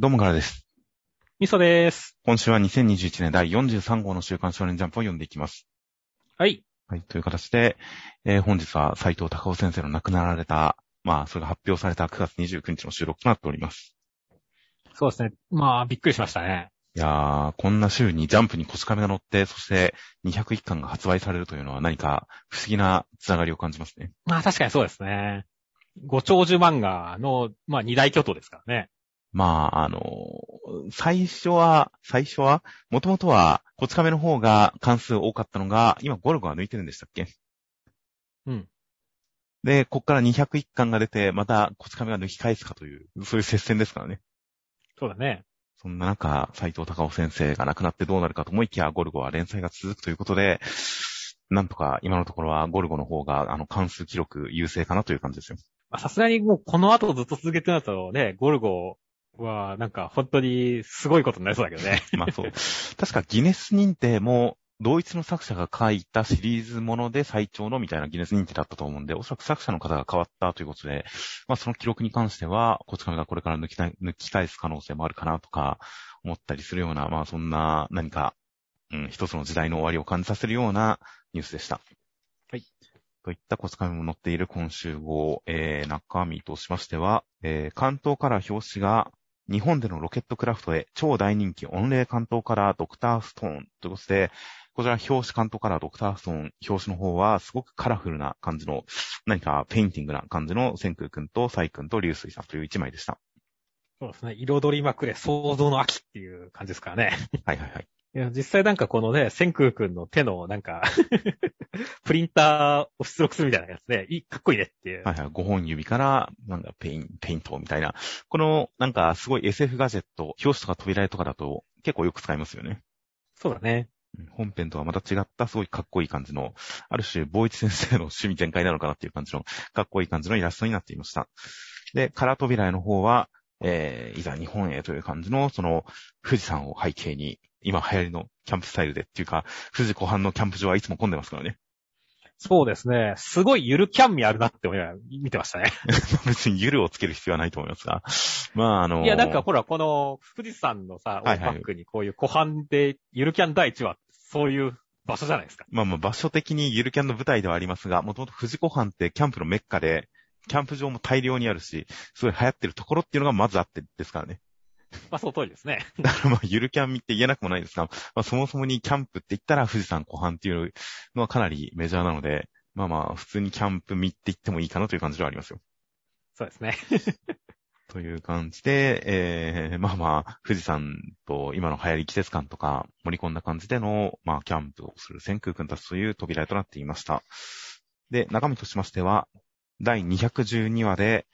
どうもからです。みそです。今週は2021年第43号の週刊少年ジャンプを読んでいきます。はい。はい。という形で、えー本日は斉藤隆夫先生の亡くなられた、まあ、それが発表された9月29日の収録となっております。そうですね。まあ、びっくりしましたね。いやー、こんな週にジャンプに腰亀が乗って、そして201巻が発売されるというのは何か不思議なつながりを感じますね。まあ、確かにそうですね。ご長寿漫画の、まあ、二大巨頭ですからね。まあ、あの最初は、最初は、もともとは、こち亀の方が関数多かったのが、今ゴルゴが抜いてるんでしたっけ？うん。で、こっから201巻が出て、またこち亀が抜き返すかという、そういう接戦ですからね。そうだね。そんな中、斎藤隆夫先生が亡くなってどうなるかと思いきや、ゴルゴは連載が続くということで、なんとか今のところはゴルゴの方が、あの、関数記録優勢かなという感じですよ。まあさすがにもうこの後ずっと続けてなるとね、ゴルゴはなんか本当にすごいことになりそうだけどね。まあそう。確かギネス認定も、同一の作者が書いたシリーズもので最長のみたいなギネス認定だったと思うんで、おそらく作者の方が変わったということで、まあその記録に関しては、こち亀がこれから抜き抜き返す可能性もあるかなとか思ったりするような、まあそんな何か、うん、一つの時代の終わりを感じさせるようなニュースでした。はい。といったこち亀も載っている今週号、えー、中身としましては、えー、巻頭カラー表紙が、日本でのロケットクラフトへ超大人気御礼巻頭カラードクターストーンということで、こちら表紙巻頭カラードクターストーン、表紙の方はすごくカラフルな感じの、何かペインティングな感じの千空くんとサイくんと龍水さんという一枚でした。そうですね。彩りまくれ、創造の秋っていう感じですからね。はいはいはい。いや、実際なんかこのね、千空くんの手のなんか、プリンターを出力するみたいなやつで、いい、かっこいいねっていう。はいはい。5本指から、なんかペイン、ペイントみたいな。この、なんかすごい SF ガジェット、表紙とか扉絵とかだと結構よく使いますよね。そうだね。うん本編とはまた違ったすごいかっこいい感じの、ある種、坊一先生の趣味全開なのかなっていう感じの、かっこいい感じのイラストになっていました。で、カラー扉絵の方は、えー、いざ日本へという感じの、その、富士山を背景に、今流行りのキャンプスタイルでっていうか、富士湖畔のキャンプ場はいつも混んでますからね。そうですね。すごいゆるキャン味あるなって思いながら見てましたね。別にゆるをつける必要はないと思いますが。まあ、あのいや、なんかほら、この富士山のさ、はいバックにこういう湖畔でゆるキャン第一は、そういう場所じゃないですか。まあまあ場所的にゆるキャンの舞台ではありますが、もともと富士湖畔ってキャンプのメッカで、キャンプ場も大量にあるし、すごい流行ってるところっていうのがまずあってですからね。まあ、その通りですね。だからまあゆるキャンって言えなくもないですが、まあそもそもにキャンプって言ったら富士山湖畔っていうのはかなりメジャーなので、まあまあ普通にキャンプ見って言ってもいいかなという感じではありますよ。そうですね。という感じで、えー、まあまあ、富士山と今の流行り季節感とか盛り込んだ感じでの、まあ、キャンプをする千空くんたちという扉絵となっていました。で、中身としましては、第212話で、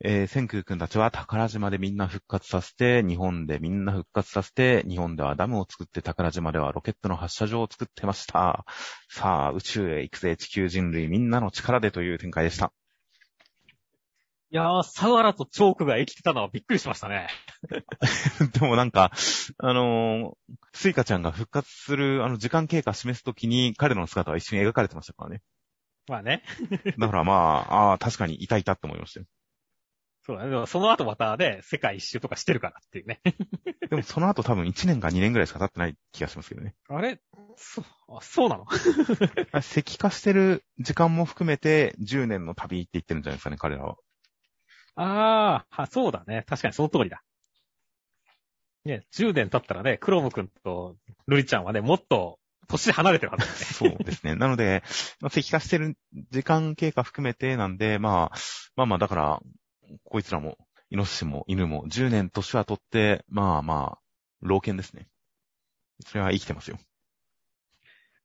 えー、千空くんたちは宝島でみんな復活させて、日本でみんな復活させて、日本ではダムを作って宝島ではロケットの発射場を作ってました。さあ、宇宙へ行くぜ、地球人類みんなの力でという展開でした。いやー、サワラとチョークが生きてたのはびっくりしましたね。でもなんか、あのースイカちゃんが復活する、あの、時間経過示すときに、彼の姿は一緒に描かれてましたからね。まあね。だからまあ、ああ、確かにいたいたって思いましたよ。そうだね。でもその後またね、世界一周とかしてるからっていうね。でもその後多分1年か2年ぐらいしか経ってない気がしますけどね。あれ？そう、あそうなの？石化してる時間も含めて10年の旅って言ってるんじゃないですかね、彼らは。ああ、は、そうだね。確かにその通りだ。ね、10年経ったらね、クロム君とルリちゃんはね、もっと年離れてるはずだね。そうですね。なので、まあ、石化してる時間経過含めてなんで、まあ、まあまあ、だから、こいつらも、イノシシも犬も10年年は取って、まあまあ、老犬ですね。それは生きてますよ。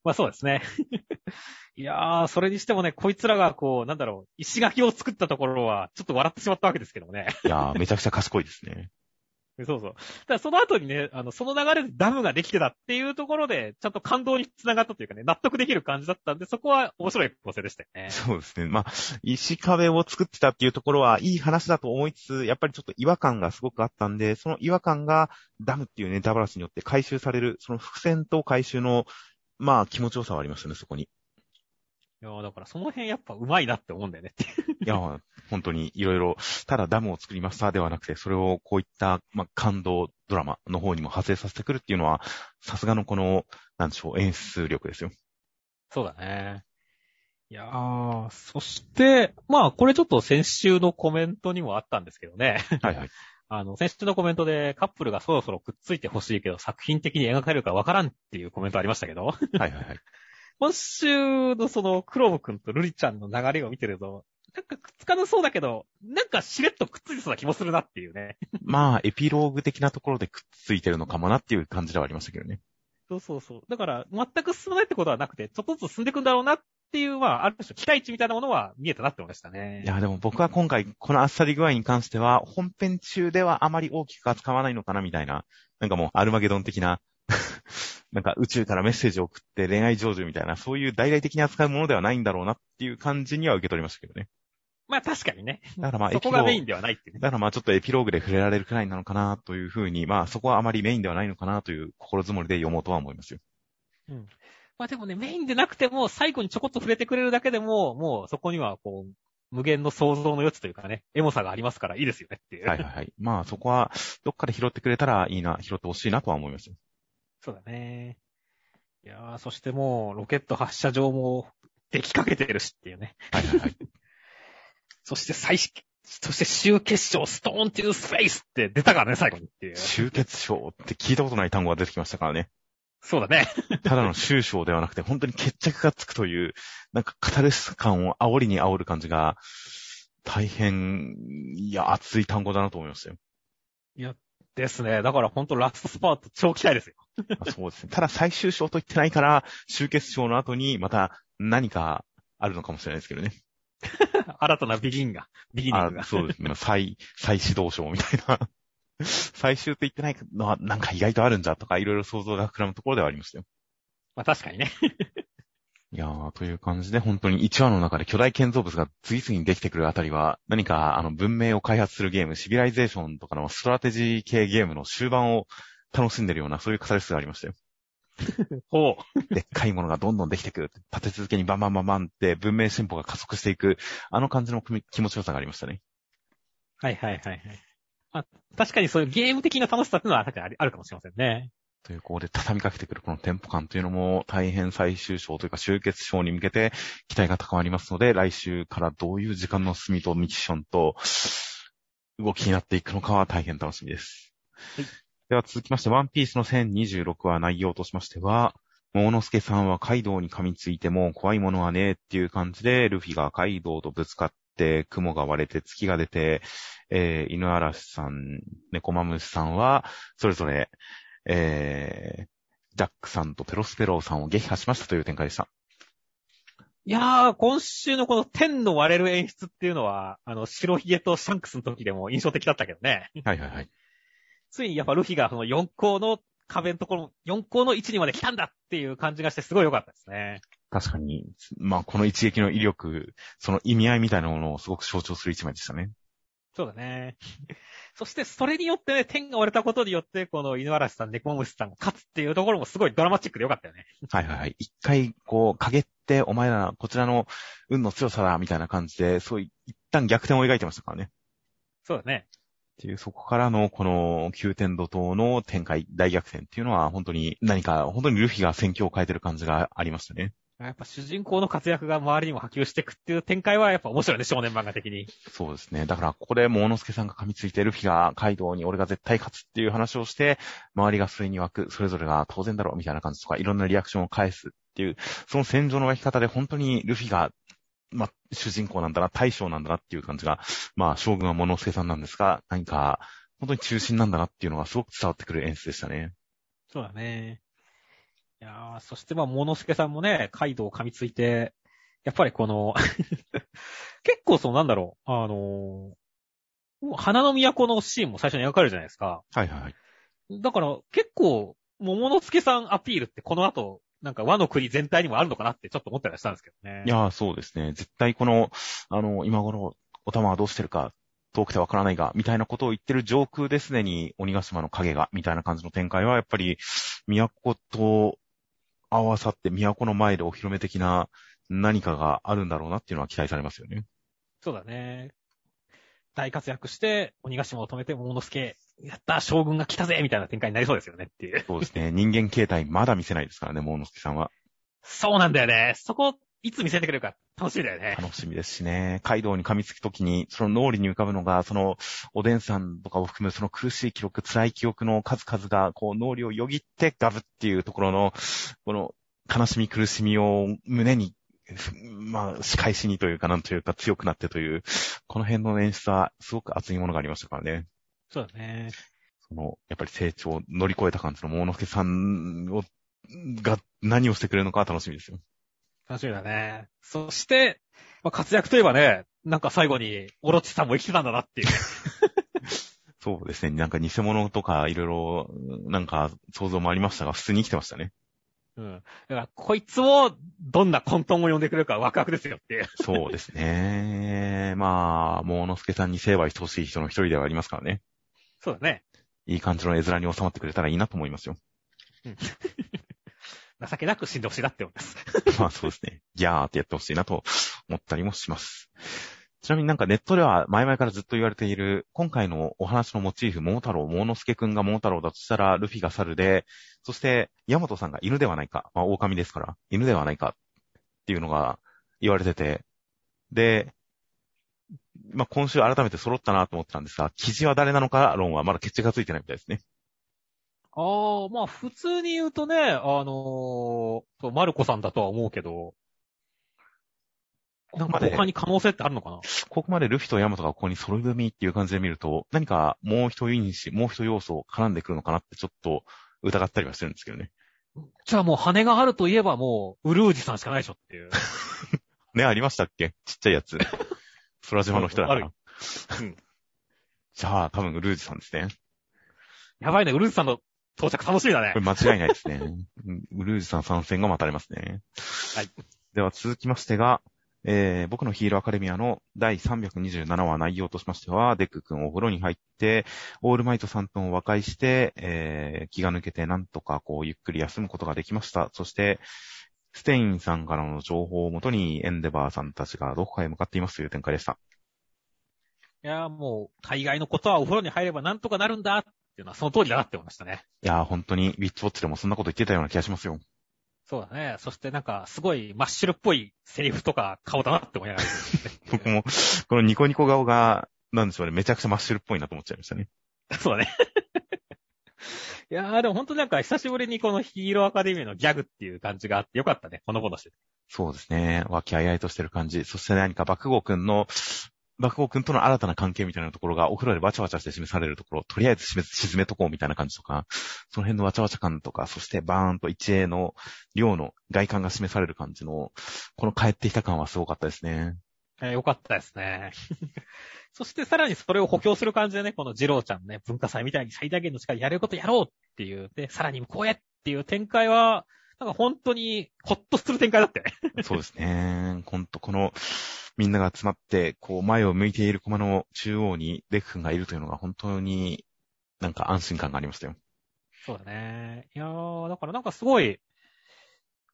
まあそうですね。いやー、それにしてもね、こいつらがこう、なんだろう、石垣を作ったところは、ちょっと笑ってしまったわけですけどもね。いやー、めちゃくちゃ賢いですね。そうそう。ただその後にね、あの、その流れでダムができてたっていうところで、ちゃんと感動につながったというかね、納得できる感じだったんで、そこは面白い構成でしたよね。そうですね。まあ、石壁を作ってたっていうところはいい話だと思いつつ、やっぱりちょっと違和感がすごくあったんで、その違和感がダムっていうネタバラシによって回収される、その伏線と回収の、まあ気持ちよさはありましたね、そこに。いやーだからその辺やっぱ上手いなって思うんだよねって。いや、本本当にいろいろ、ただダムを作りましたではなくて、それをこういった、まあ、感動ドラマの方にも派生させてくるっていうのは、さすがのこの、なんでしょう、演出力ですよ。そうだね。いやー、そして、まあ、これちょっと先週のコメントにもあったんですけどね。はいはい。あの、先週のコメントでカップルがそろそろくっついてほしいけど、作品的に描かれるかわからんっていうコメントありましたけど。はいはいはい。今週のその、クローム君とルリちゃんの流れを見てると、なんかくっつかなそうだけど、なんかしれっとくっついてそうな気もするなっていうね。まあ、エピローグ的なところでくっついてるのかもなっていう感じではありましたけどね。そうそうそう。だから、全く進まないってことはなくて、ちょっとずつ進んでいくんだろうなっていう、まあ、ある種期待値みたいなものは見えたなって思いましたね。いや、でも僕は今回、このあっさり具合に関しては、本編中ではあまり大きく扱わないのかなみたいな、なんかもう、アルマゲドン的ななんか宇宙からメッセージを送って恋愛成就みたいな、そういう大々的に扱うものではないんだろうなっていう感じには受け取りましたけどね。まあ確かにね。だからまあそこがメインではないっていうね。だからまあちょっとエピローグで触れられるくらいなのかなというふうに、まあそこはあまりメインではないのかなという心づもりで読もうとは思いますよ。うん。まあでもね、メインでなくても最後にちょこっと触れてくれるだけでも、もうそこにはこう、無限の想像の余地というかね、エモさがありますからいいですよねっていう。はいはいはい。まあそこは、どっかで拾ってくれたらいいな、拾ってほしいなとは思いますよ。そうだね。いやー、そしてもう、ロケット発射場も出来かけてるしっていうね。はいはいはい。そして最、そして終結勝、ストーントゥースフェイスって出たからね、最後にっていう。終結勝って聞いたことない単語が出てきましたからね。そうだね。ただの終章ではなくて、本当に決着がつくという、なんかカタルス感を煽りに煽る感じが、大変、いや、熱い単語だなと思いましたよ。いや、ですね。だから本当ラストスパート超期待ですよ。そうですね。ただ最終章と言ってないから、終結章の後にまた何かあるのかもしれないですけどね。新たなビギンが、ビギニングが。そうですね。再、再始動章みたいな。最終って言ってないのはなんか意外とあるんじゃとかいろいろ想像が膨らむところではありましたよ。まあ確かにね。いやー、という感じで本当に1話の中で巨大建造物が次々にできてくるあたりは、何かあの文明を開発するゲーム、シビライゼーションとかのストラテジー系ゲームの終盤を楽しんでるような、そういうカタルシスがありましたよ。ほう。でっかいものがどんどんできてくる。立て続けにバンバンバンバンって文明進歩が加速していく、あの感じの気持ちよさがありましたね。はいはいはいはい。まあ、確かにそういうゲーム的な楽しさっていうのは確かにあるかもしれませんね。という、ここで畳みかけてくるこのテンポ感というのも大変最終章というか終結章に向けて期待が高まりますので、来週からどういう時間の進みとミッションと動きになっていくのかは大変楽しみです。はい、では続きまして、ワンピースの1026話内容としましては、モノスケさんはカイドウに噛みついても怖いものはねっていう感じで、ルフィがカイドウとぶつかって、雲が割れて月が出て、えー、犬嵐さん、猫マムシさんは、それぞれ、えー、ジャックさんとペロスペローさんを撃破しましたという展開でした。いやー、今週のこの天の割れる演出っていうのは、あの、白ひげとシャンクスの時でも印象的だったけどね。はいはいはい。ついにやっぱルフィがその4校の壁のところ、4校の位置にまで来たんだっていう感じがしてすごい良かったですね。確かに、まあこの一撃の威力、その意味合いみたいなものをすごく象徴する一枚でしたね。そうだね。そして、それによってね、天が割れたことによって、この犬嵐さん、猫虫さんが勝つっていうところもすごいドラマチックでよかったよね。はいはいはい。一回、こう、陰って、お前ら、こちらの運の強さだ、みたいな感じで、そうい、一旦逆転を描いてましたからね。そうだね。っていう、そこからの、この、急転怒涛の展開、大逆転っていうのは、本当に何か、本当にルフィが戦況を変えてる感じがありましたね。やっぱ主人公の活躍が周りにも波及していくっていう展開はやっぱ面白いね、少年漫画的に。そうですね。だからここでモノスケさんが噛みついてルフィがカイドウに俺が絶対勝つっていう話をして、周りがそれに湧く、それぞれが当然だろうみたいな感じとか、いろんなリアクションを返すっていう、その戦場の湧き方で本当にルフィが、まあ、主人公なんだな、大将なんだなっていう感じが、まあ、将軍はモノスケさんなんですが、何か、本当に中心なんだなっていうのがすごく伝わってくる演出でしたね。そうだね。いやー、そしてまあ、モノスケさんもね、カイドウを噛みついて、やっぱりこの 結構そうなんだろう、あのー、花の都のシーンも最初に描かれるじゃないですか。はいはい。だから結構、桃之助さんアピールってこの後、なんか和の国全体にもあるのかなってちょっと思ったりしたんですけどね。いやー、そうですね。絶対この、あの、今頃、お玉はどうしてるか、遠くてわからないが、みたいなことを言ってる上空ですでに鬼ヶ島の影が、みたいな感じの展開は、やっぱり、都と合わさって都の前でお披露目的な何かがあるんだろうなっていうのは期待されますよね。そうだね。大活躍して、鬼ヶ島を止めて、桃之助、やった、将軍が来たぜみたいな展開になりそうですよねっていう。そうですね。人間形態まだ見せないですからね、モーノスケさんは。そうなんだよね。そこ、いつ見せてくれるか楽しみだよね。楽しみですしね。カイドウに噛みつくときに、その脳裏に浮かぶのが、その、おでんさんとかを含むその苦しい記録、辛い記憶の数々が、こう、脳裏をよぎってガブっていうところの、この、悲しみ苦しみを胸に、まあ、仕返しにというか、なんというか強くなってという、この辺の演出はすごく熱いものがありましたからね。そうだね。その、やっぱり成長を乗り越えた感じのモーノスケさんを、が何をしてくれるのかは楽しみですよ。楽しみだね。そして、まあ、活躍といえばね、なんか最後に、オロチさんも生きてたんだなっていう。そうですね。なんか偽物とかいろいろ、なんか想像もありましたが、普通に生きてましたね。うん。だから、こいつを、どんな混沌を呼んでくれるかワクワクですよっていう。そうですね。まあ、モーノスケさんに成敗してほしい人の一人ではありますからね。そうだね。いい感じの絵面に収まってくれたらいいなと思いますよ。情けなく死んでほしいなって思います。まあそうですね。ギャーってやってほしいなと思ったりもします。ちなみになんかネットでは前々からずっと言われている、今回のお話のモチーフ、桃太郎、桃之助くんが桃太郎だとしたら、ルフィが猿で、そして、ヤマトさんが犬ではないか。まあ、狼ですから、犬ではないか。っていうのが言われてて、で、まあ、今週改めて揃ったなと思ってたんですが、記事は誰なのか論はまだ決着がついてないみたいですね。ああ、まあ普通に言うとね、あのー、マルコさんだとは思うけど、なんか他に可能性ってあるのかな？ここまでルフィとヤマトがここに揃い踏みっていう感じで見ると、何かもう一因子、もう一要素絡んでくるのかなってちょっと疑ったりはしてるんですけどね。じゃあもう羽があるといえばもう、ウルージさんしかないでしょっていう。ね、ありましたっけ？ちっちゃいやつ。空島の人だから。うん。じゃあ、多分ウルージさんですね。やばいね、ウルージさんの到着楽しみだねこれ。間違いないですね。うんウルージさん参戦が待たれますね。はい。では続きましてが、えー、僕のヒーローアカデミアの第327話内容としましては、デック君お風呂に入って、オールマイトさんとも和解して、えー、気が抜けてなんとかこうゆっくり休むことができました。そして、ステインさんからの情報をもとにエンデバーさんたちがどこかへ向かっていますという展開でした。いや、もう、大概のことはお風呂に入ればなんとかなるんだっていうのはその通りだなって思いましたね。いやー、本当に、ウィッチウォッチでもそんなこと言ってたような気がしますよ。そうだね。そしてなんか、すごいマッシュルっぽいセリフとか顔だなって思いながら。僕も、このニコニコ顔が、なんでしょうね、めちゃくちゃマッシュルっぽいなと思っちゃいましたね。そうだね。いやー、でも本当なんか久しぶりにこのヒーローアカデミーのギャグっていう感じがあってよかったね。ほのぼのしてて。そうですね。和気あいあいとしてる感じ。そして何か爆豪くんの、爆豪くんとの新たな関係みたいなところがお風呂でわちゃわちゃして示されるところ、とりあえず沈め沈めとこうみたいな感じとか、その辺のわちゃわちゃ感とか、そしてバーンと一栄の量の外観が示される感じの、この帰ってきた感はすごかったですね。えーよかったですね。そしてさらにそれを補強する感じでね、このジローちゃんね、文化祭みたいに最大限の力でやれることやろうっていう、で、さらに向こうへっていう展開は、なんか本当にほっとする展開だってね。そうですね。ほんとこの、みんなが集まって、こう前を向いている駒の中央にデク君がいるというのが本当になんか安心感がありましたよ。そうだね。いやー、だからなんかすごい、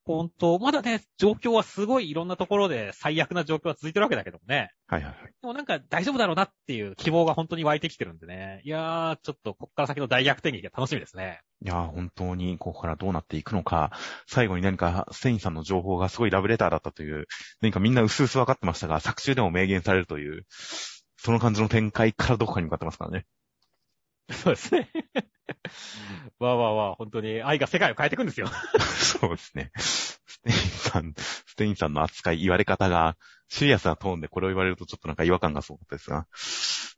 本当まだね、状況はすごいいろんなところで最悪な状況は続いてるわけだけどもね。はいはいはい。でもなんか大丈夫だろうなっていう希望が本当に湧いてきてるんでね。いやー、ちょっとこっから先の大逆転劇が楽しみですね。いやー、本当にここからどうなっていくのか、最後に何かステインさんの情報がすごいラブレターだったという、何かみんな薄々分かってましたが、作中でも明言されるという、その感じの展開からどこかに向かってますからね。そうですね。わあわあわあ、本当に愛が世界を変えていくんですよ。そうですね。ステインさん、ステインさんの扱い、言われ方が、シリアスなトーンでこれを言われるとちょっとなんか違和感がすごかったですが、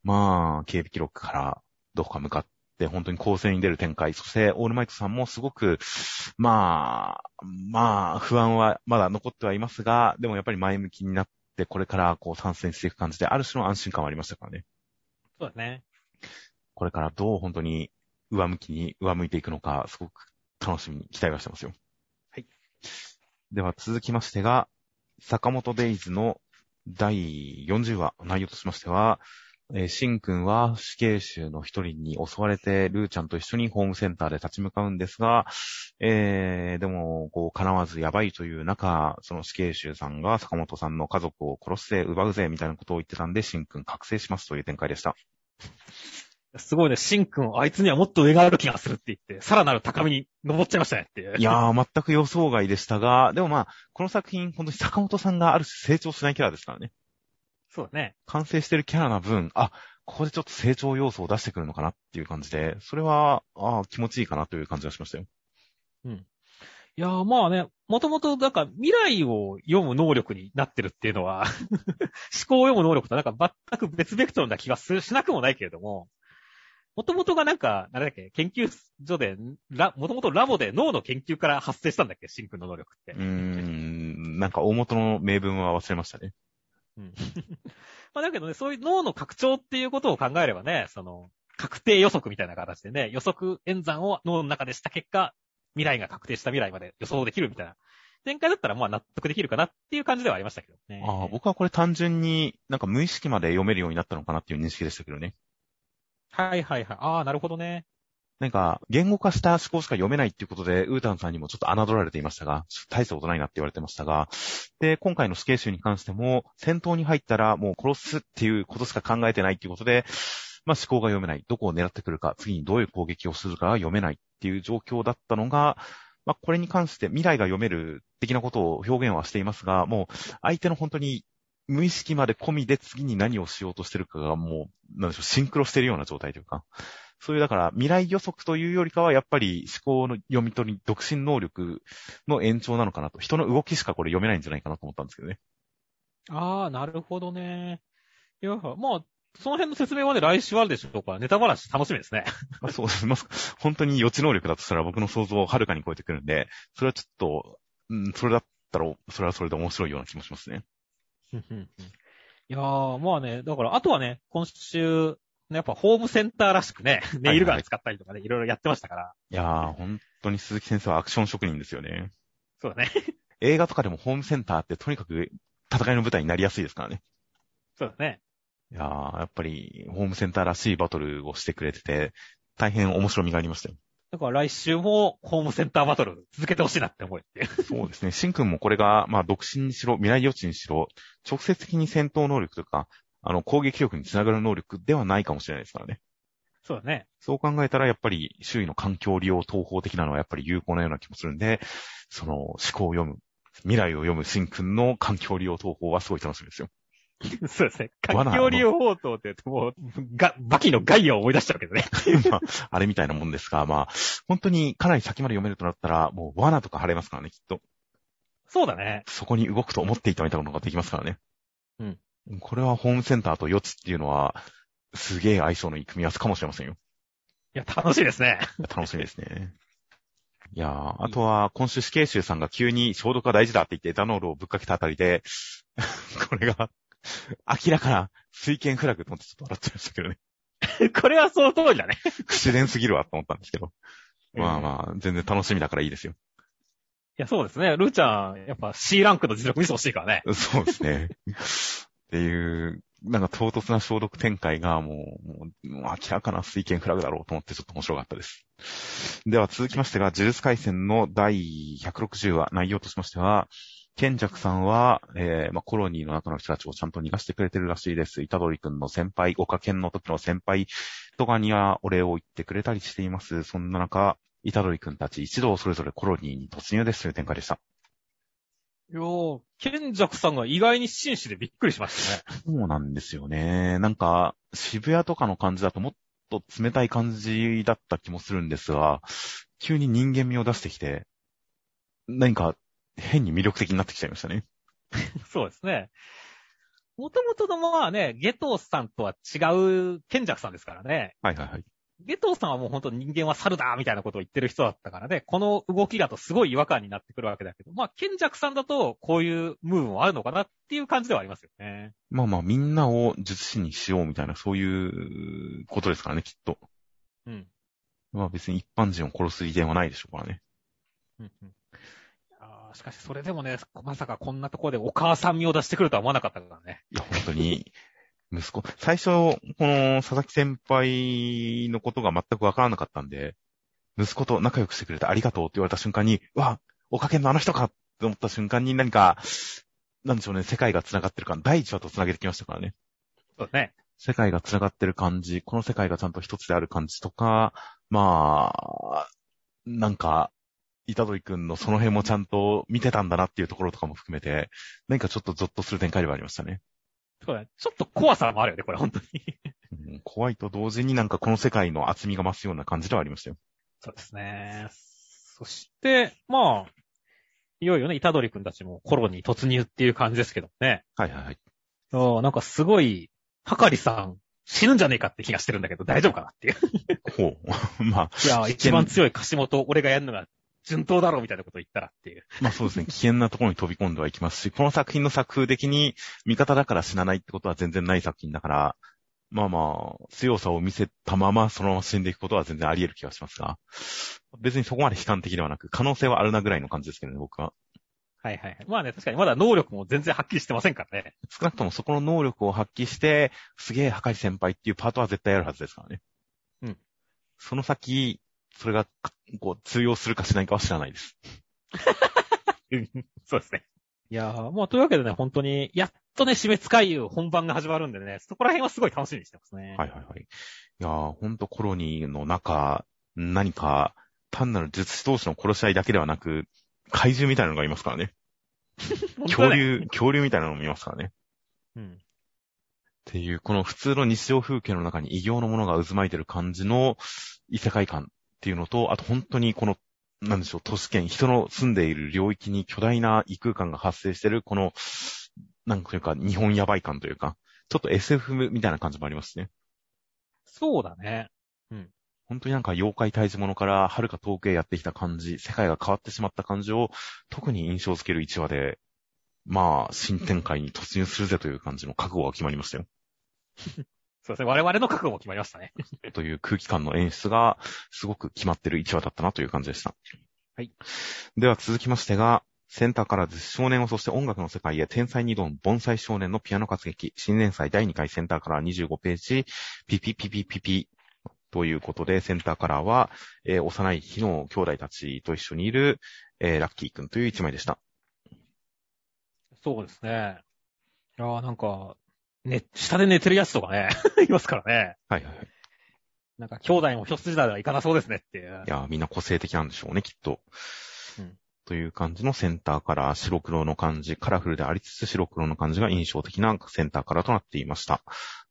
まあ、警備記録からどこか向かって、本当に構成に出る展開、そしてオールマイトさんもすごく、まあ、まあ、不安はまだ残ってはいますが、でもやっぱり前向きになって、これからこう参戦していく感じで、ある種の安心感はありましたからね。そうだね。これからどう本当に上向きに上向いていくのか、すごく楽しみに期待はしてますよ。はい。では続きましてが、坂本デイズの第40話、内容としましては、えー、シン君は死刑囚の一人に襲われて、ルーちゃんと一緒にホームセンターで立ち向かうんですが、えー、でも、こう、叶わずやばいという中、その死刑囚さんが坂本さんの家族を殺すぜ、奪うぜ、みたいなことを言ってたんで、シン君覚醒しますという展開でした。すごいね、シン君、あいつにはもっと上がある気がするって言って、さらなる高みに登っちゃいましたねっていう。いやー、全く予想外でしたが、でもまあ、この作品、本当に坂本さんがある種成長しないキャラですからね。そうだね。完成してるキャラな分、あ、ここでちょっと成長要素を出してくるのかなっていう感じで、それは、あ気持ちいいかなという感じがしましたよ。うん。いやー、まあね、もともと、なんか未来を読む能力になってるっていうのは 思考を読む能力となんか全く別ベクトルな気がする、しなくもないけれども、もともとがなんか、あれだっけ、研究所で、もともとラボで脳の研究から発生したんだっけ、シンクの能力って。うーん、なんか大元の名分は忘れましたね。うん。まあだけどね、そういう脳の拡張っていうことを考えればね、その、確定予測みたいな形でね、予測演算を脳の中でした結果、未来が確定した未来まで予想できるみたいな展開だったらまあ納得できるかなっていう感じではありましたけどね。ああ、僕はこれ単純になんか無意識まで読めるようになったのかなっていう認識でしたけどね。はいはいはい。ああ、なるほどね。なんか、言語化した思考しか読めないっていうことで、ウータンさんにもちょっと侮られていましたが、大したことないなって言われてましたが、で、今回の死刑囚に関しても、戦闘に入ったらもう殺すっていうことしか考えてないっていうことで、まあ思考が読めない。どこを狙ってくるか、次にどういう攻撃をするかが読めないっていう状況だったのが、まあこれに関して未来が読める的なことを表現はしていますが、もう相手の本当に無意識まで込みで次に何をしようとしてるかがもう、なんでしょう、シンクロしてるような状態というか、そういうだから未来予測というよりかはやっぱり思考の読み取り、独身能力の延長なのかなと。人の動きしかこれ読めないんじゃないかなと思ったんですけどね。ああ、なるほどね。いや、まあ、その辺の説明はね、来週あるでしょうから、ネタ話楽しみですね。そうです。ま本当に予知能力だとしたら僕の想像をはるかに超えてくるんで、それはちょっと、うん、それだったら、それはそれで面白いような気もしますね。いやー、まあね、だから、あとはね、今週、やっぱホームセンターらしくね、ネイルガン使ったりとかね、いろいろやってましたから。いやー、本当に鈴木先生はアクション職人ですよね。そうだね。映画とかでもホームセンターってとにかく戦いの舞台になりやすいですからね。そうだね。いやー、やっぱりホームセンターらしいバトルをしてくれてて、大変面白みがありましたよ。だから来週もホームセンターバトル続けてほしいなって思って。そうですね。シンくんもこれが、まあ、独身にしろ、未来予知にしろ、直接的に戦闘能力とか、あの、攻撃力につながる能力ではないかもしれないですからね。そうだね。そう考えたら、やっぱり周囲の環境利用東方的なのはやっぱり有効なような気もするんで、その思考を読む、未来を読むシンくんの環境利用東方はすごい楽しみですよ。そうですね。環境利用法等って言うともう、が、バキのガイアを思い出しちゃうけどね。まあ、あれみたいなもんですが、まあ、本当にかなり先まで読めるとなったら、もう罠とか貼れますからね、きっと。そうだね。そこに動くと思っていたみたいなのができますからね。うん。これはホームセンターと四つっていうのは、すげえ相性のいい組み合わせかもしれませんよ。いや、楽しいですね。楽しみですね。いやー、あとは、今週死刑囚さんが急に消毒が大事だって言ってエタノールをぶっかけたあたりで、これが、明らかな水剣フラグと思ってちょっと笑っちゃいましたけどね。これはその通りだね。不自然すぎるわと思ったんですけど。まあまあ、全然楽しみだからいいですよ。いや、そうですね。ルーちゃん、やっぱ C ランクの実力見せてほしいからね。そうですね。っていう、なんか唐突な消毒展開がもう、もう明らかな水剣フラグだろうと思ってちょっと面白かったです。では続きましてが、呪術回戦の第160話、内容としましては、賢弱さんは、えー、まあ、コロニーの中の人たちをちゃんと逃がしてくれてるらしいです。虎取くんの先輩、岡県の時の先輩とかにはお礼を言ってくれたりしています。そんな中、虎取くんたち一同それぞれコロニーに突入ですという展開でした。いやー、賢弱さんが意外に紳士でびっくりしましたね。そうなんですよね。なんか、渋谷とかの感じだともっと冷たい感じだった気もするんですが、急に人間味を出してきて、何か変に魅力的になってきちゃいましたね。そうですね。もともとのまあね、ゲトウさんとは違う賢弱さんですからね。はいはいはい。ゲトウさんはもう本当人間は猿だみたいなことを言ってる人だったからね、この動きだとすごい違和感になってくるわけだけど、まあ、賢弱さんだとこういうムーブもあるのかなっていう感じではありますよね。まあまあ、みんなを術師にしようみたいな、そういうことですからね、きっと。うん。まあ別に一般人を殺す利点はないでしょうからね。うんうん。しかしそれでもね、まさかこんなところでお母さん味を出してくるとは思わなかったからね。いや、本当に、息子、最初、この佐々木先輩のことが全くわからなかったんで、息子と仲良くしてくれてありがとうって言われた瞬間に、わ、おかげのあの人かって思った瞬間に何か、なんでしょうね、世界が繋がってる感、第一話と繋げてきましたからね。そうね。世界が繋がってる感じ、この世界がちゃんと一つである感じとか、まあ、なんか、板取くんのその辺もちゃんと見てたんだなっていうところとかも含めて、何かちょっとゾッとする展開ではありましたね。そうだね。ちょっと怖さもあるよね、これ、本当に。うん怖いと同時になんかこの世界の厚みが増すような感じではありましたよ。そうですね。そして、まあ、いよいよね、板取くんたちもコロに突入っていう感じですけどね。はいはいはい。あーなんかすごい、はかりさん、死ぬんじゃねえかって気がしてるんだけど、大丈夫かなっていう。ほう。まあ、いや、一番強い貸元、俺がやるのが順当だろうみたいなこと言ったらっていう。まあそうですね、危険なところに飛び込んではいきますし、この作品の作風的に味方だから死なないってことは全然ない作品だから、まあまあ、強さを見せたままそのまま死んでいくことは全然あり得る気がしますが、別にそこまで悲観的ではなく、可能性はあるなぐらいの感じですけどね、僕は。はいはいはい。まあね、確かにまだ能力も全然はっきりしてませんからね。少なくともそこの能力を発揮して、すげえ破壊先輩っていうパートは絶対あるはずですからね。うん。その先、それが、こう、通用するかしないかは知らないです。そうですね。いやー、もうというわけでね、本当に、やっとね、死滅回遊本番が始まるんでね、そこら辺はすごい楽しみにしてますね。はいはいはい。いやー、ほんとコロニーの中、何か、単なる術師同士の殺し合いだけではなく、怪獣みたいなのがいますからね。ね。恐竜、恐竜みたいなのもいますからね。うん。っていう、この普通の日常風景の中に異形のものが渦巻いてる感じの異世界観っていうのと、あと本当にこの、なんでしょう、都市圏、人の住んでいる領域に巨大な異空間が発生してる、この、なんというか、日本やばい感というか、ちょっと SF みたいな感じもありますね。そうだね。本当になんか妖怪退治者から遥か遠くへやってきた感じ、世界が変わってしまった感じを特に印象づける一話で、まあ、新展開に突入するぜという感じの覚悟が決まりましたよ。そうですね。我々の覚悟も決まりましたね。という空気感の演出がすごく決まってる一話だったなという感じでした。はい。では続きましてが、センターからず少年をそして音楽の世界へ天才二度の盆栽少年のピアノ活劇、新年祭第2回センターカラー25ページ、ピピピピピピということで、センターカラーは、えー幼い日の兄弟たちと一緒にいる、えーラッキーくんという一枚でした。そうですね。いやーなんか、ね、下で寝てるやつとかね、いますからね。はいはいはい。なんか、兄弟も一筋縄ではいかなそうですねっていうい。やー、みんな個性的なんでしょうね、きっと。うんという感じのセンターカラー、白黒の感じ、カラフルでありつつ白黒の感じが印象的なセンターカラーとなっていました。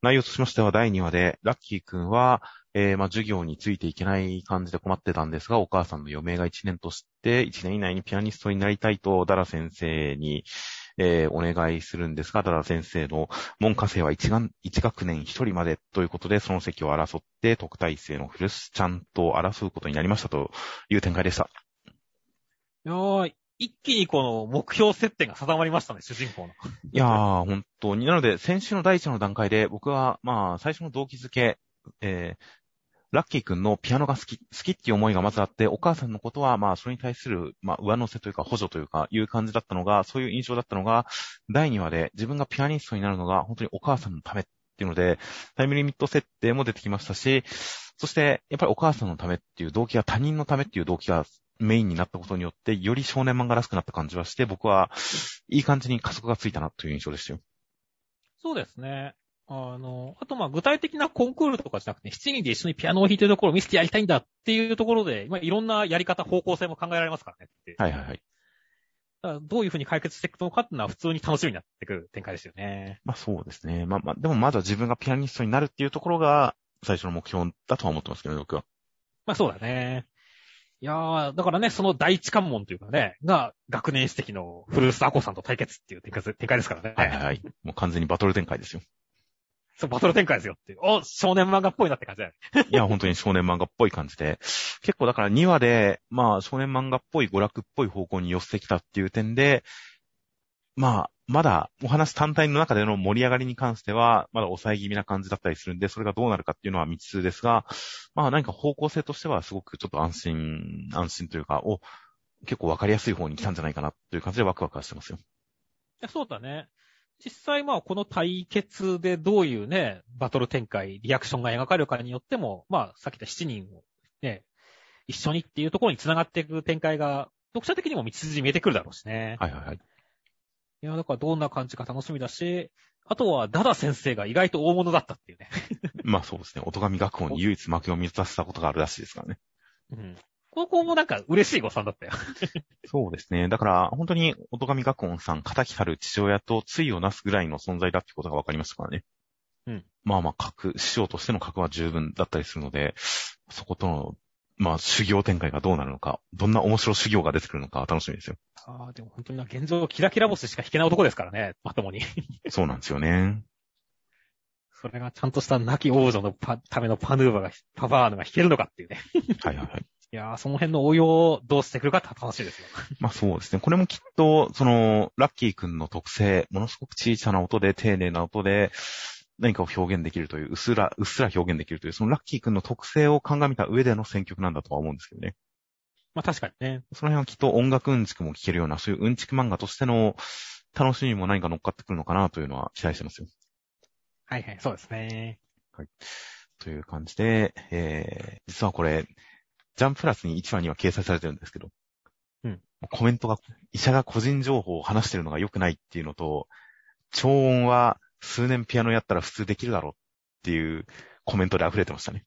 内容としましては第2話で、ラッキーくんは、えー、まあ、授業についていけない感じで困ってたんですが、お母さんの余命が1年として、1年以内にピアニストになりたいと、ダラ先生に、えーお願いするんですが、ダラ先生の門下生は 1, 学一学年1人までということで、その席を争って、特待生のフルスちゃんと争うことになりましたという展開でした。いやー一気にこの目標設定が定まりましたね、主人公の。いやー、本当に。なので、先週の第一話の段階で、僕は、まあ、最初の動機づけ、えー、ラッキーくんのピアノが好き、好きっていう思いがまずあって、お母さんのことは、まあ、それに対する、まあ、上乗せというか、補助というか、いう感じだったのが、そういう印象だったのが、第2話で自分がピアニストになるのが、本当にお母さんのためっていうので、タイムリミット設定も出てきましたし、そして、やっぱりお母さんのためっていう動機が他人のためっていう動機がメインになったことによって、より少年漫画らしくなった感じはして、僕は、いい感じに加速がついたなという印象でしたよ。そうですね。あの、あとまあ具体的なコンクールとかじゃなくて、7人で一緒にピアノを弾いてるところを見せてやりたいんだっていうところで、まあいろんなやり方、方向性も考えられますからねって。はいはいはい。どういうふうに解決していくのかっていうのは普通に楽しみになってくる展開ですよね。あそうですね。まあまあ、でもまずは自分がピアニストになるっていうところが、最初の目標だとは思ってますけどね、僕は。まあそうだね。いやー、だからね、その第一関門というかね、が学年史的のフルースアコさんと対決っていう展開展開ですからね。はいはいはい。もう完全にバトル展開ですよ。そう、バトル展開ですよっていう。お、少年漫画っぽいなって感じだよね。いや、本当に少年漫画っぽい感じで。結構だから2話で、まあ少年漫画っぽい娯楽っぽい方向に寄せてきたっていう点で、まあ、まだお話単体の中での盛り上がりに関しては、まだ抑え気味な感じだったりするんで、それがどうなるかっていうのは未知数ですが、まあ何か方向性としてはすごくちょっと安心、安心というか、お、結構わかりやすい方に来たんじゃないかなという感じでワクワクはしてますよ。いやそうだね。実際まあこの対決でどういうね、バトル展開、リアクションが描かれるかによっても、まあさっき言った7人をね、一緒にっていうところに繋がっていく展開が、読者的にも道筋見えてくるだろうしね。はいはいはい。いや、だからどんな感じか楽しみだし、あとはダダ先生が意外と大物だったっていうね。まあそうですね。音神学校に唯一負けを満たしたことがあるらしいですからね。うん。高校もなんか嬉しい誤算だったよ。そうですね。だから、本当に、音神学音さん、仇春父親と対をなすぐらいの存在だってことが分かりましたからね。うん。まあまあ、格、師匠としての格は十分だったりするので、そことの、まあ、修行展開がどうなるのか、どんな面白修行が出てくるのか楽しみですよ。ああ、でも本当にな、現状キラキラボスしか弾けない男ですからね、まともに。そうなんですよね。それがちゃんとした亡き王女のパためのパヌーバが、パパーヌが弾けるのかっていうね。はいはいはい。いやー、その辺の応用をどうしてくるかって楽しいですよ。まあそうですね。これもきっと、その、ラッキーくんの特性、ものすごく小さな音で、丁寧な音で、何かを表現できるという、うっすら、うっすら表現できるという、そのラッキーくんの特性を鑑みた上での選曲なんだとは思うんですけどね。まあ確かにね。その辺はきっと音楽うんちくも聴けるような、そういううんちく漫画としての楽しみも何か乗っかってくるのかなというのは期待してますよ。はいはい、そうですね。という感じで、えー、実はこれ、ジャンププラスに1話には掲載されてるんですけど、うん。コメントが、医者が個人情報を話してるのが良くないっていうのと、超音は数年ピアノやったら普通できるだろうっていうコメントで溢れてましたね。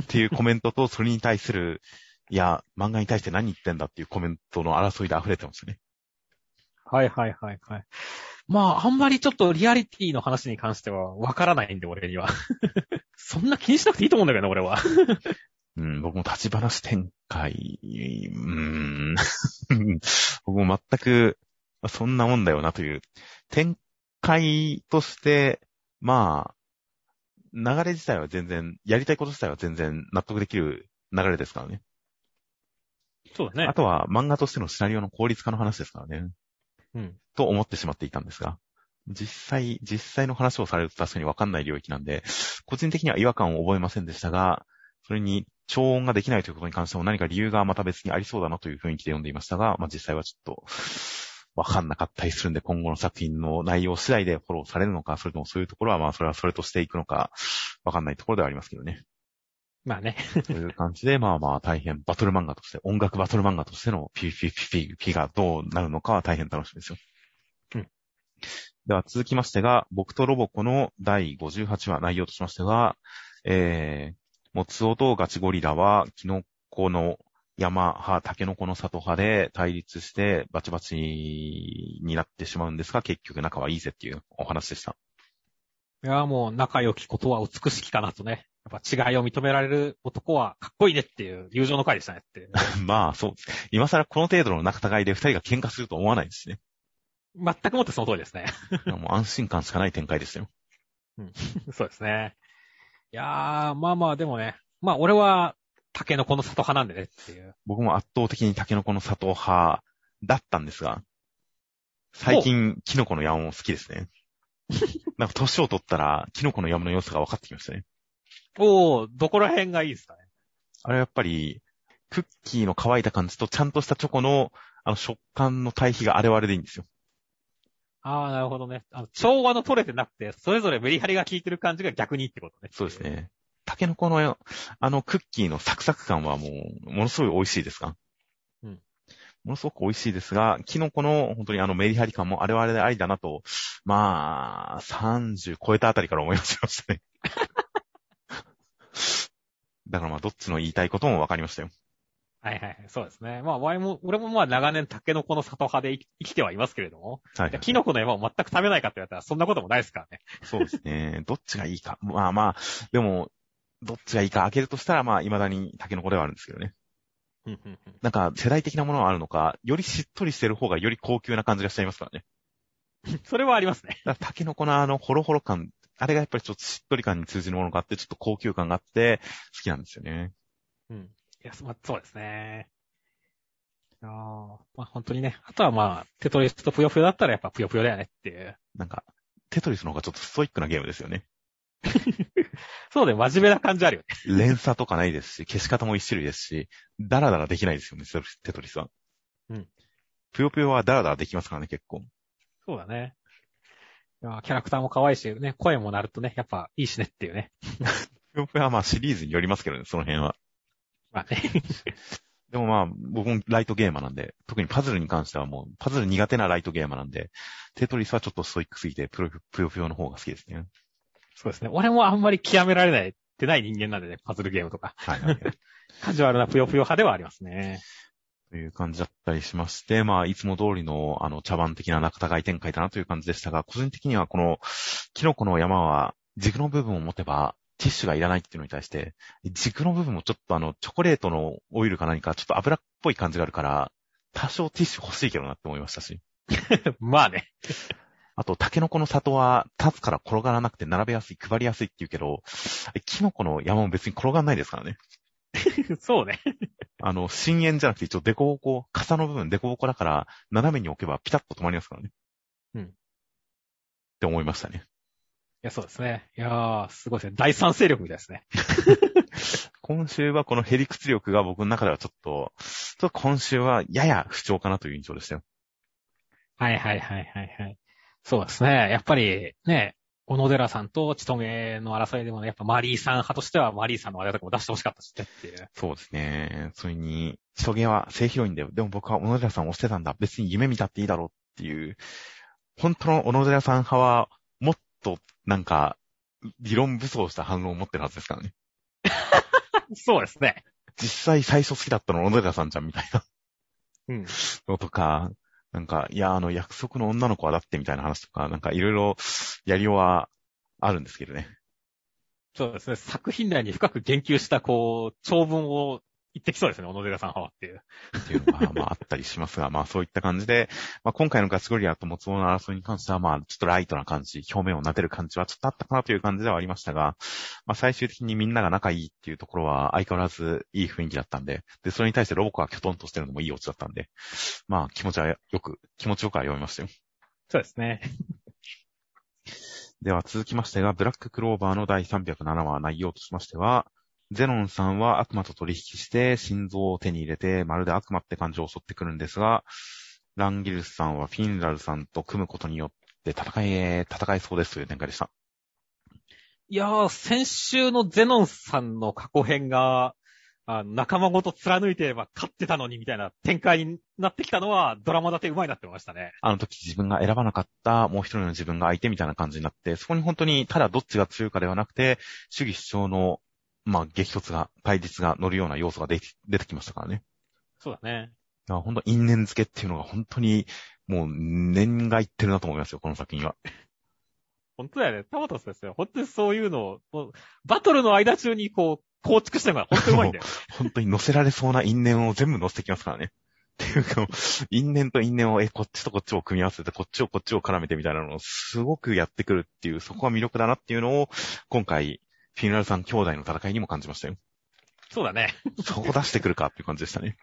っていうコメントと、それに対する、いや、漫画に対して何言ってんだっていうコメントの争いで溢れてましたね。はいはいはいはい。まあ、あんまりちょっとリアリティの話に関してはわからないんで、俺には。そんな気にしなくていいと思うんだけどな、俺は。うん、僕も立ち話展開、うーん、僕も全く、そんなもんだよなという、展開として、まあ、流れ自体は全然、やりたいこと自体は全然納得できる流れですからね。そうだねあ。とは漫画としてのシナリオの効率化の話ですからね。うん。と思ってしまっていたんですが、実際、実際の話をされると確かにわかんない領域なんで、個人的には違和感を覚えませんでしたが、それに超音ができないということに関しても何か理由がまた別にありそうだなという雰囲気で読んでいましたが、まあ実際はちょっと、わかんなかったりするんで、今後の作品の内容次第でフォローされるのか、それともそういうところはまあそれはそれとしていくのか、わかんないところではありますけどね。まあね。という感じで、まあまあ大変バトル漫画として、音楽バトル漫画としてのピピピピピがどうなるのかは大変楽しみですよ。うん。では続きましてが、僕とロボコの第58話内容としましては、えー、モツオとガチゴリラは、キノコの山派、タケノコの里派で対立してバチバチになってしまうんですが、結局仲はいいぜっていうお話でした。いや、もう仲良きことは美しきかなとね。やっぱ違いを認められる男はかっこいいねっていう友情の回でしたねって。まあそう。今更この程度の仲違いで二人が喧嘩すると思わないですしね。全くもってその通りですね。もう安心感しかない展開でしたよ。そうですね。いやー、まあまあでもね。まあ俺は、タケノコの里派なんでねっていう。僕も圧倒的にタケノコの里派だったんですが、最近キノコの山も好きですね。なんか年を取ったらキノコの山の良さが分かってきましたね。おー、どこら辺がいいですかね？あれやっぱり、クッキーの乾いた感じとちゃんとしたチョコのあの食感の対比があれはあれでいいんですよ。あー、なるほどね。あの、調和の取れてなくて、それぞれメリハリが効いてる感じが逆にってことね。そうです。ね。タケノコのあのクッキーのサクサク感はもう、ものすごい美味しいですか？うん。ものすごく美味しいですが、キノコの本当にあのメリハリ感もあれはあれでありだなと、まあ、30超えたあたりから思いましたね。だからまあ、どっちの言いたいことも分かりましたよ。はいはいはい。そうですね。まあ、我も、俺もまあ長年タケノコの里派で生きてはいますけれども、はい、はい。キノコの山を全く食べないかって言われたらそんなこともないですからね。そうですね。どっちがいいか。まあまあ、でも、どっちがいいか開けるとしたら、まあ、未だにタケノコではあるんですけどね。なんか、世代的なものはあるのか、よりしっとりしてる方がより高級な感じがしちゃいますからね。それはありますね。タケノコのあの、ホロホロ感、あれがやっぱりちょっとしっとり感に通じるものがあって、ちょっと高級感があって、好きなんですよね。うん。いや、まあ、そうですね。ああ、まあ本当にね。あとはまあ、テトリスとぷよぷよだったらやっぱぷよぷよだよねっていう。なんか、テトリスの方がちょっとストイックなゲームですよね。そうで、真面目な感じあるよね。連鎖とかないですし、消し方も一種類ですし、ダラダラできないですよね、テトリスは。うん。ぷよぷよはダラダラできますからね、結構。そうだね。いやキャラクターも可愛いし、ね、声も鳴るとね、やっぱいいしねっていうね。ぷよぷよはまあシリーズによりますけどね、その辺は。まあね。でもまあ、僕もライトゲーマーなんで、特にパズルに関してはもう、パズル苦手なライトゲーマーなんで、テトリスはちょっとストイックすぎて、プロぷよぷよの方が好きですね。そうですね。俺もあんまり極められないってない人間なんでね、パズルゲームとか。はいはい。カジュアルなぷよぷよ派ではありますね。という感じだったりしまして、まあ、いつも通りの、あの、茶番的な仲違い展開だなという感じでしたが、個人的にはこの、キノコの山は、軸の部分を持てば、ティッシュがいらないっていうのに対して、軸の部分もちょっとあの、チョコレートのオイルか何か、ちょっと油っぽい感じがあるから、多少ティッシュ欲しいけどなって思いましたし。まあね。あと、タケノコの里は、立つから転がらなくて並べやすい、配りやすいって言うけど、キノコの山も別に転がんないですからね。そうね。あの、深淵じゃなくて一応デコボコ、傘の部分デコボコだから、斜めに置けばピタッと止まりますからね。うんって思いましたね。いや、そうですね。いやー、すごいですね。第三勢力みたいですね。今週はこのヘリクツ力が僕の中ではちょっと、ちょっと今週はやや不調かなという印象でしたよ。はいはいはいはいはい。そうですね。やっぱり、ね、小野寺さんと千棘の争いでもね、やっぱマリーさん派としてはマリーさんの話題とかも出してほしかったしねっていう。そうですね。それに、人毛は正ヒロインだよ。でも僕は小野寺さんを推してたんだ。別に夢見たっていいだろうっていう、本当の小野寺さん派は、と、なんか、理論武装した反論を持ってるはずですからね。そうですね。実際最初好きだったのは小野寺さんじゃんみたいなうん。のとか、なんか、いや、あの、約束の女の子はだってみたいな話とか、なんかいろいろやりようはあるんですけどね。そうですね。作品内に深く言及した、こう、長文を言ってきそうですね、小野寺さん派はっていう。っていうのが、まあ、あったりしますが、まあ、そういった感じで、まあ、今回のガスゴリラとモツオの争いに関しては、まあ、ちょっとライトな感じ、表面を撫でる感じはちょっとあったかなという感じではありましたが、まあ、最終的にみんなが仲いいっていうところは相変わらずいい雰囲気だったんで、で、それに対してロボコがキョトンとしてるのもいいオチだったんで、まあ、気持ちはよく、気持ちよくは読みましたよ。そうですね。では続きましてが、ブラッククローバーの第307話内容としましては、ゼノンさんは悪魔と取引して心臓を手に入れて、まるで悪魔って感じを襲ってくるんですが、ランギルスさんはフィンラルさんと組むことによって戦え、戦えそうですという展開でした。いやー、先週のゼノンさんの過去編が、仲間ごと貫いてれば勝ってたのにみたいな展開になってきたのはドラマ立てうまいなって思いましたね。あの時自分が選ばなかったもう一人の自分が相手みたいな感じになって、そこに本当にただどっちが強いかではなくて、主義主張の、まあ、激突が、対立が乗るような要素が出て出てきましたからね。そうだね。いや本当因縁付けっていうのが本当に、もう念がいってるなと思いますよ、この作品は。本当だよね。タマトスですよ。本当にそういうのを、バトルの間中にこう、構築してるのが本当にうまいんだよ。本当に乗せられそうな因縁を全部乗せてきますからね。っていうか、因縁と因縁を、え、こっちとこっちを組み合わせて、こっちをこっちを絡めてみたいなのをすごくやってくるっていう、そこが魅力だなっていうのを、今回、フィナルさん兄弟の戦いにも感じましたよ。そうだね。そこ出してくるかっていう感じでしたね。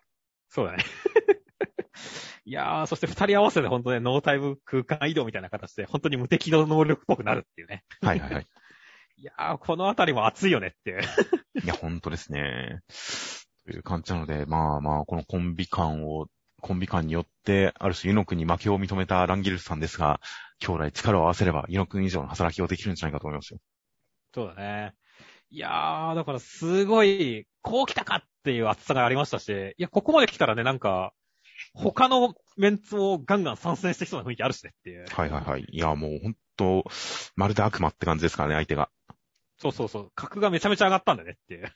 そうだね。いやー、そして二人合わせて本当ね、ノータイム空間移動みたいな形で、本当に無敵の能力っぽくなるっていうね。はいはいはい。いやー、このあたりも熱いよねっていう。いや、本当ですね。という感じなので、まあまあ、このコンビ感を、コンビ感によって、ある種、ユノ君に負けを認めたランギルスさんですが、兄弟力を合わせれば、ユノ君以上の働きをできるんじゃないかと思いますよ。そうだね。いやー、だからすごい、こう来たかっていう熱さがありましたし、いや、ここまで来たらね、なんか、他のメンツをガンガン参戦してきそうな雰囲気あるしねっていう。はいはいはい。いや、もう本当、まるで悪魔って感じですからね、相手が。そうそうそう。格がめちゃめちゃ上がったんだねっていう。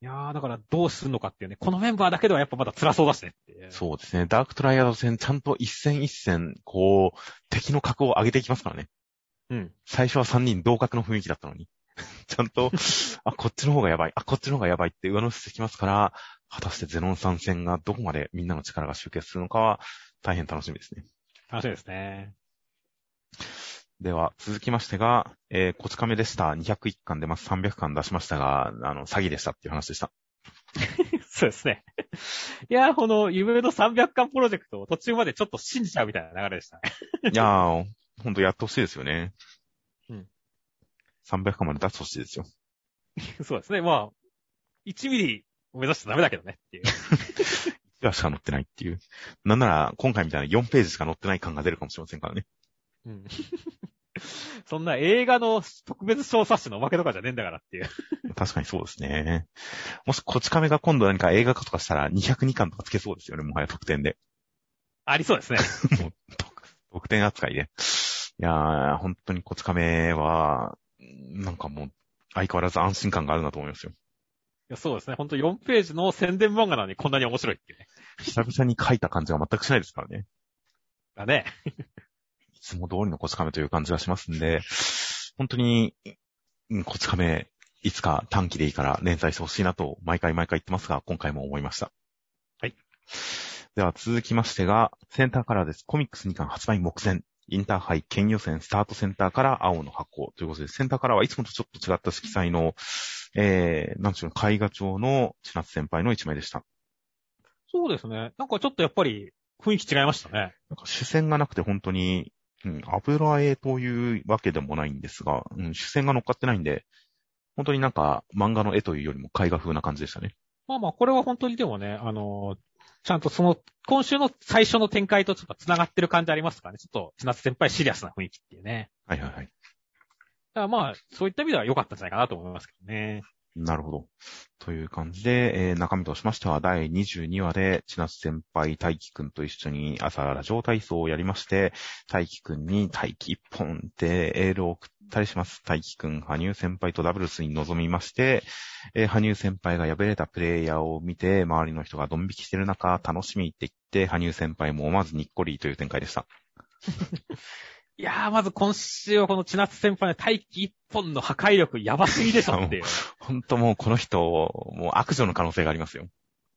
いやー、だからどうするのかっていうね。このメンバーだけではやっぱまだ辛そうだしね。そうですね。ダークトライアド戦、ちゃんと一戦一戦、こう、敵の格を上げていきますからね。うん。最初は3人同格の雰囲気だったのに。ちゃんと、あ、こっちの方がやばい、あ、こっちの方がやばいって上乗せしてきますから、果たしてゼノン参戦がどこまでみんなの力が集結するのかは、大変楽しみですね。楽しみですね。では、続きましてが、えー、こち亀でした。201巻出ます。300巻出しましたが、あの、詐欺でしたっていう話でした。そうですね。いやー、この夢の300巻プロジェクトを途中までちょっと信じちゃうみたいな流れでしたね。いやー、ほんとやってほしいですよね。うん。300巻まで出してほしいですよ。そうですね。まあ、1ミリを目指しちゃダメだけどねっていう。1話しか載ってないっていう。なんなら、今回みたいな4ページしか載ってない感が出るかもしれませんからね。うん。そんな映画の特別小冊子のおまけとかじゃねえんだからっていう。確かにそうですね。もし、こち亀が今度何か映画化とかしたら202巻とかつけそうですよね、もはや特典で。ありそうですね。もう特特典扱いで。いやー、本当にこち亀は、なんかもう、相変わらず安心感があるなと思いますよ。いやそうですね。ほんと4ページの宣伝漫画なのにこんなに面白いってね。久々に書いた感じが全くしないですからね。だね。いつも通りのこち亀という感じがしますんで、本当に、うんこち亀、いつか短期でいいから連載してほしいなと、毎回毎回言ってますが、今回も思いました。はい。では続きましてが、センターカラーです。コミックス2巻発売目前。インターハイ県予選スタートセンターから青の箱ということで、センターカラーはいつもとちょっと違った色彩の、えー、なんちゅうの、絵画帳の千夏先輩の一枚でした。そうですね。なんかちょっとやっぱり雰囲気違いましたね。なんか主線がなくて本当に、うん、油絵というわけでもないんですが、うん、主線が乗っかってないんで、本当になんか漫画の絵というよりも絵画風な感じでしたね。まあまあ、これは本当にでもね、あのーちゃんとその、今週の最初の展開とちょっと繋がってる感じありますからね。ちょっと、千夏先輩シリアスな雰囲気っていうね。はいはいはい。だからまあ、そういった意味では良かったんじゃないかなと思いますけどね。なるほど。という感じで、えー中身としましては第22話で、千夏先輩、大輝くんと一緒に朝ラジオ体操をやりまして、大輝くんに大輝一本でエールを送ったりします。大輝くん、羽生先輩とダブルスに臨みまして、えー羽生先輩が敗れたプレイヤーを見て、周りの人がドン引きしてる中、楽しみって言って、羽生先輩も思わずにっこりという展開でした。いやー、まず今週はこの千夏先輩の大気一本の破壊力やばすぎでしょっていう。ほんともうこの人、もう悪女の可能性がありますよ。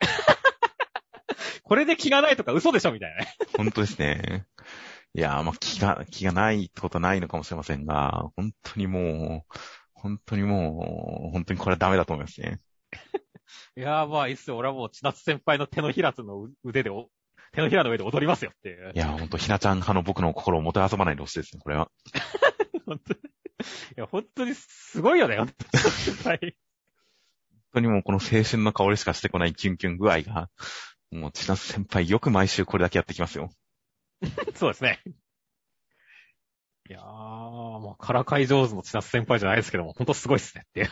これで気がないとか嘘でしょみたいなね。本当ですね。いやー、まあ、気が、気がないってことはないのかもしれませんが、本当にもう、本当にもう、本当にこれはダメだと思いますね。いやー、まあいいっすよ。俺はもう千夏先輩の手のひらつの腕でお、手のひらの上で踊りますよっていうい。やー、本当ひなちゃん派の僕の心をもてあそばないでほしいですね、これは。本当に。いや、本当にすごいよね、本当に先輩。本当にもうこの青春の香りしかしてこないキュンキュン具合が、もう千夏先輩よく毎週これだけやってきますよ。そうですね。いやー、もうからかい上手の千夏先輩じゃないですけども、本当すごいっすねっていう。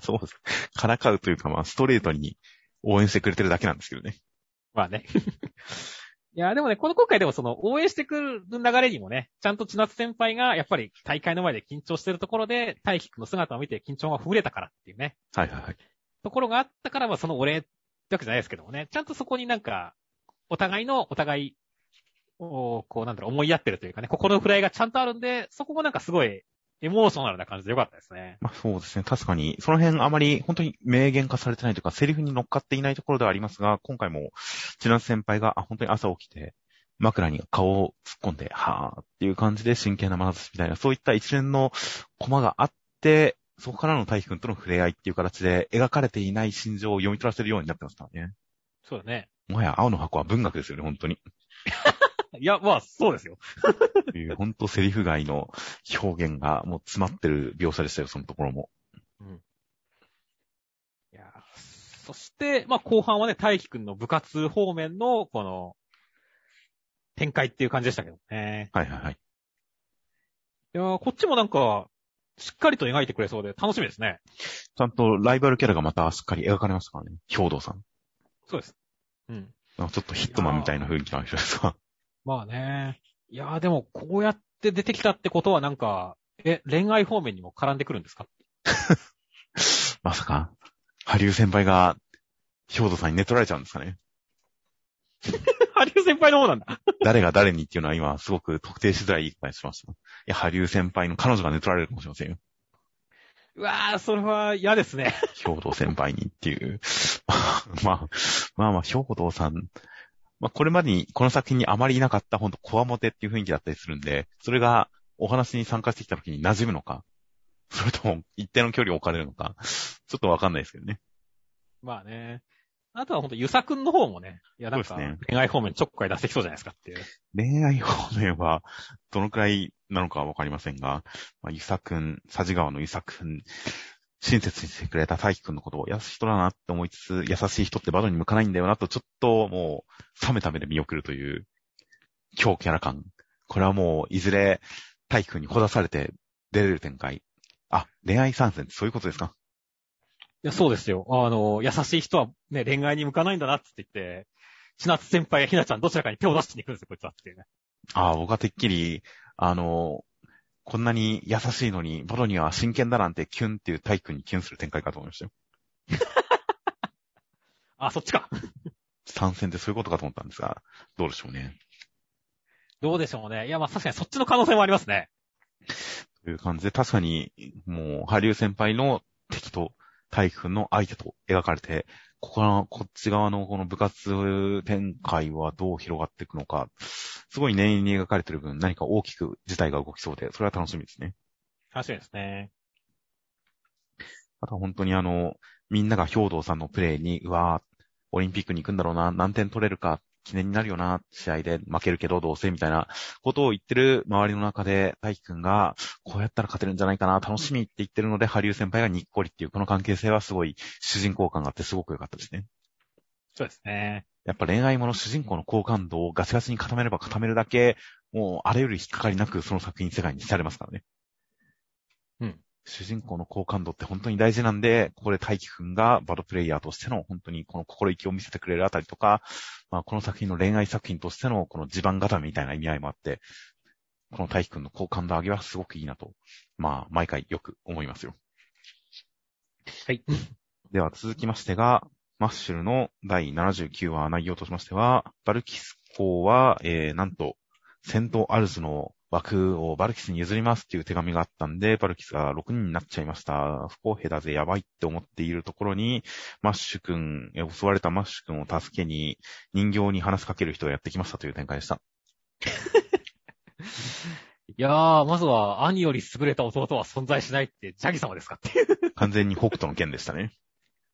そうです。からかうというか、まあ、ストレートに応援してくれてるだけなんですけどね。まあね。いや、でもね、この今回でもその応援してくる流れにもね、ちゃんと千夏先輩がやっぱり大会の前で緊張してるところで、大輝くんの姿を見て緊張がほぐれたからっていうね、はいはいはい。ところがあったから、まあそのお礼ってわけじゃないですけどもね、ちゃんとそこになんか、お互いの、お互いを、こうなんだろう、思いやってるというかね、心のフライがちゃんとあるんで、そこもなんかすごい、エモーショナルな感じでよかったですね。まあそうですね。確かに、その辺あまり本当に明言化されてないというか、セリフに乗っかっていないところではありますが、今回も、千夏先輩が、あ、本当に朝起きて、枕に顔を突っ込んで、はぁっていう感じで真剣な眼差しみたいな、そういった一連のコマがあって、そこからの大輝くんとの触れ合いっていう形で描かれていない心情を読み取らせるようになってますからね。そうだね。もはや青の箱は文学ですよね、本当に。いや、まあ、そうですよ。と いう本当セリフ外の表現がもう詰まってる描写でしたよ、そのところも。うん。いやーそして、まあ後半はね、大輝くんの部活方面の、この、展開っていう感じでしたけどね。はいはいはい。いやーこっちもなんか、しっかりと描いてくれそうで楽しみですね。ちゃんとライバルキャラがまたしっかり描かれましたからね。兵道さん。そうです。うん。あちょっとヒットマンみたいな雰囲気の人ですが。まあね。いやーでも、こうやって出てきたってことはなんか、え、恋愛方面にも絡んでくるんですか？まさか、ハリュー先輩が、兵道さんに寝取られちゃうんですかね？ハリウ先輩の方なんだ。誰が誰にっていうのは今すごく特定しづらい言い方しました。いや、ハリュー先輩の彼女が寝取られるかもしれませんよ。うわー、それは嫌ですね。兵道先輩にっていう。まあ、まあまあ、兵道さん。まあ、これまでにこの作品にあまりいなかった、ほんと、コアモテっていう雰囲気だったりするんで、それがお話に参加してきた時に馴染むのか、それとも一定の距離を置かれるのか、ちょっとわかんないですけどね。まあね。あとはほんと、ゆさくんの方もね、いやなんか、恋愛方面ちょっかい出してきそうじゃないですかっていう。恋愛方面は、どのくらいなのかはわかりませんが、まあ、ゆさくん、佐治川のゆさくん、親切にしてくれた大輝くんのことを優しい人だなって思いつつ、優しい人ってバドに向かないんだよなと、ちょっともう、冷めた目で見送るという、強キャラ感。これはもう、いずれ、大輝くんにほだされて出れる展開。あ、恋愛参戦ってそういうことですか？いや、そうですよ。あの、優しい人はね、恋愛に向かないんだなって言って、千夏先輩やひなちゃんどちらかに手を出しに行くんですよ、こいつはっていうね。ああ、僕はてっきり、あの、こんなに優しいのに、ボロには真剣だなんてキュンっていう大輝くんにキュンする展開かと思いましたよ。あ、そっちか。参戦ってそういうことかと思ったんですが、どうでしょうね。どうでしょうね。いや、まあ確かにそっちの可能性もありますね。という感じで、確かに、もう、ハリュー先輩の敵と、大輝くんの相手と描かれて、ここの、こっち側のこの部活展開はどう広がっていくのか、すごい念入りに描かれてる分、何か大きく事態が動きそうで、それは楽しみですね。確かにですね。あとは本当にあの、みんなが兵道さんのプレーに、うわーオリンピックに行くんだろうな、何点取れるか、記念になるよな、試合で負けるけどどうせ、みたいなことを言ってる周りの中で、大輝くんが、こうやったら勝てるんじゃないかな、楽しみって言ってるので、ハリュー先輩がにっこりっていう、この関係性はすごい主人公感があってすごく良かったですね。そうですね。やっぱ恋愛もの主人公の好感度をガチガチに固めれば固めるだけ、もうあれより引っかかりなくその作品世界にされますからね。うん。主人公の好感度って本当に大事なんで、ここで大輝くんがバドプレイヤーとしての本当にこの心意気を見せてくれるあたりとか、まあこの作品の恋愛作品としてのこの地盤固めみたいな意味合いもあって、この大輝くんの好感度上げはすごくいいなと、まあ毎回よく思いますよ。はい。では続きましてが、マッシュルの第79話内容としましては、バルキス公は、えー、なんと、セントアルズの枠をバルキスに譲りますっていう手紙があったんで、バルキスが6人になっちゃいました。不公平だぜ、やばいって思っているところに、マッシュ君、え襲われたマッシュ君を助けに、人形に話しかける人がやってきましたという展開でした。いやー、まずは兄より優れた弟は存在しないってジャギ様ですかっていう。完全に北斗の拳でしたね。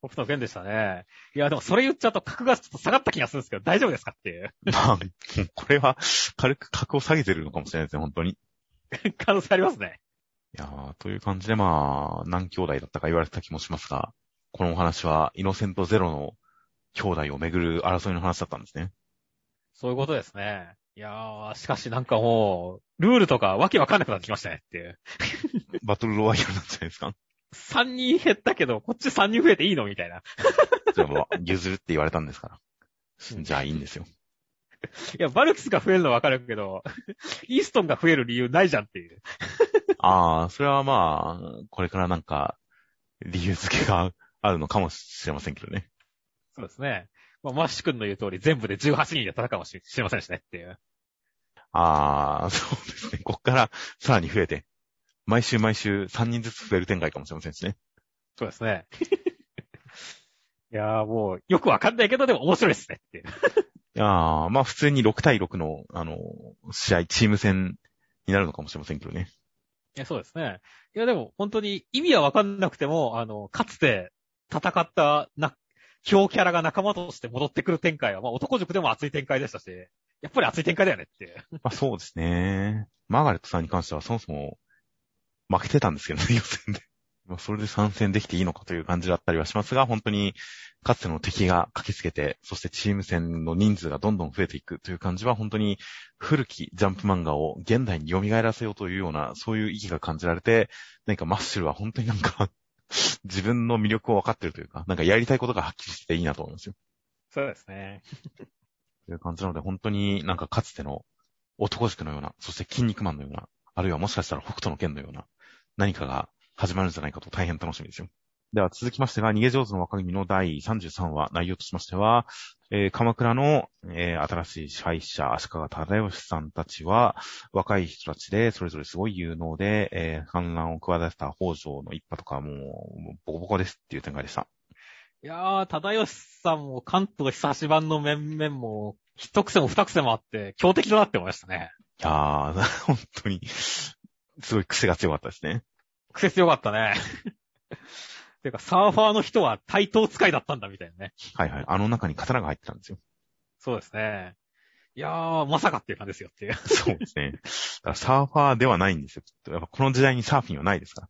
北斗の拳でしたね。いや、でもそれ言っちゃうと格がちょっと下がった気がするんですけど、大丈夫ですかっていう。まあ、これは軽く格を下げてるのかもしれないですね、本当に。可能性ありますね。いやー、という感じでまあ、何兄弟だったか言われてた気もしますが、このお話は、イノセントゼロの兄弟をめぐる争いの話だったんですね。そういうことですね。いやー、しかしなんかもう、ルールとかわけわかんなくなってきましたねっていう。バトルロワイヤルなんじゃないですか？3人減ったけど、こっち3人増えていいのみたいな。じゃあもう、譲るって言われたんですから。じゃあいいんですよ。いや、バルキスが増えるのはわかるけど、イーストンが増える理由ないじゃんっていう。あー、それはまあ、これからなんか、理由付けがあるのかもしれませんけどね。そうですね。まあ、マッシュ君の言う通り、全部で18人で戦うかもしれませんしねっていう。あー、そうですね。こっからさらに増えて、毎週毎週3人ずつ増える展開かもしれませんしね。そうですね。いやーもう、よくわかんないけど、でも面白いですねって いやー、まあ普通に6対6の、あの、試合、チーム戦になるのかもしれませんけどね。いや、そうですね。いや、でも、本当に意味はわかんなくても、あの、かつて戦ったな、強キャラが仲間として戻ってくる展開は、まあ男塾でも熱い展開でしたし、やっぱり熱い展開だよねって。まあそうですね。マーガレットさんに関してはそもそも負けてたんですけどね、予選で。まあそれで参戦できていいのかという感じだったりはしますが、本当にかつての敵が駆けつけて、そしてチーム戦の人数がどんどん増えていくという感じは、本当に古きジャンプ漫画を現代に蘇らせようというような、そういう意義が感じられて、何かマッシュルは本当になんか 自分の魅力を分かってるというか、なんかやりたいことがはっきりしていいなと思いますよ。そうですね。という感じなので、本当になんかかつての男塾のような、そして筋肉マンのような、あるいはもしかしたら北斗の剣のような、何かが始まるんじゃないかと大変楽しみですよ。では続きましてが、逃げ上手の若君の第33話、内容としましては、えー鎌倉の、えー新しい支配者、足利忠義さんたちは、若い人たちで、それぞれすごい有能で、えー反乱を企てた北条の一派とかもう、ボコボコですっていう展開でした。いやー、忠義さんも関東久し版の面々も、一癖も二癖もあって、強敵だなって思いましたね。いやー、本当に、すごい癖が強かったですね。癖強かったね。てか、サーファーの人は対等使いだったんだみたいなね。はいはい。あの中に刀が入ってたんですよ。そうですね。いやー、まさかっていう感じですよっていう。そうですね。サーファーではないんですよ。きっとやっぱこの時代にサーフィンはないですから。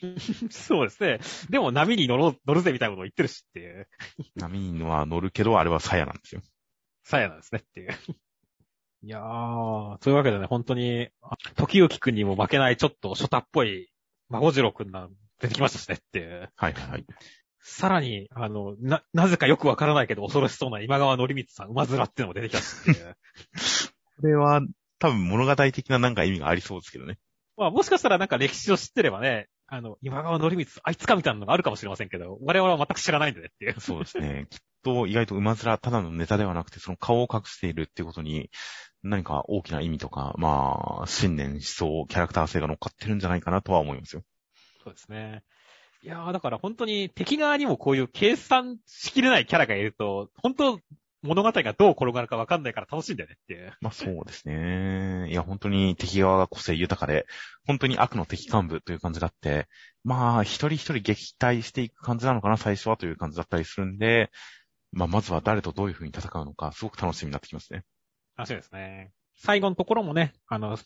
そうですね。でも波に乗ろう、乗るぜみたいなことを言ってるしっていう。波には乗るけど、あれは鞘なんですよ。さやなんですねっていう。いやー、というわけでね、本当に、時行くんにも負けないちょっとショタっぽい、孫次郎くんが出てきましたしねっていう。はいはい。さらに、あの、な、なぜかよくわからないけど恐ろしそうな今川則光さん、馬面っていうのも出てきたしっていう。これは、多分物語的ななんか意味がありそうですけどね。まあもしかしたらなんか歴史を知ってればね、あの、今川則光、あいつかみたいなのがあるかもしれませんけど、我々は全く知らないんでねっていう。そうですね。きっと意外と馬面ただのネタではなくて、その顔を隠しているってことに、何か大きな意味とか、まあ、信念、思想、キャラクター性が乗っかってるんじゃないかなとは思いますよ。そうですね。いやー、だから本当に敵側にもこういう計算しきれないキャラがいると、本当物語がどう転がるかわかんないから楽しいんだよねっていう。まあそうですね。いや、本当に敵側が個性豊かで、本当に悪の敵幹部という感じだって、まあ一人一人撃退していく感じなのかな、最初はという感じだったりするんで、まあまずは誰とどういう風に戦うのか、すごく楽しみになってきますね。楽しいですね。最後のところもね、あの、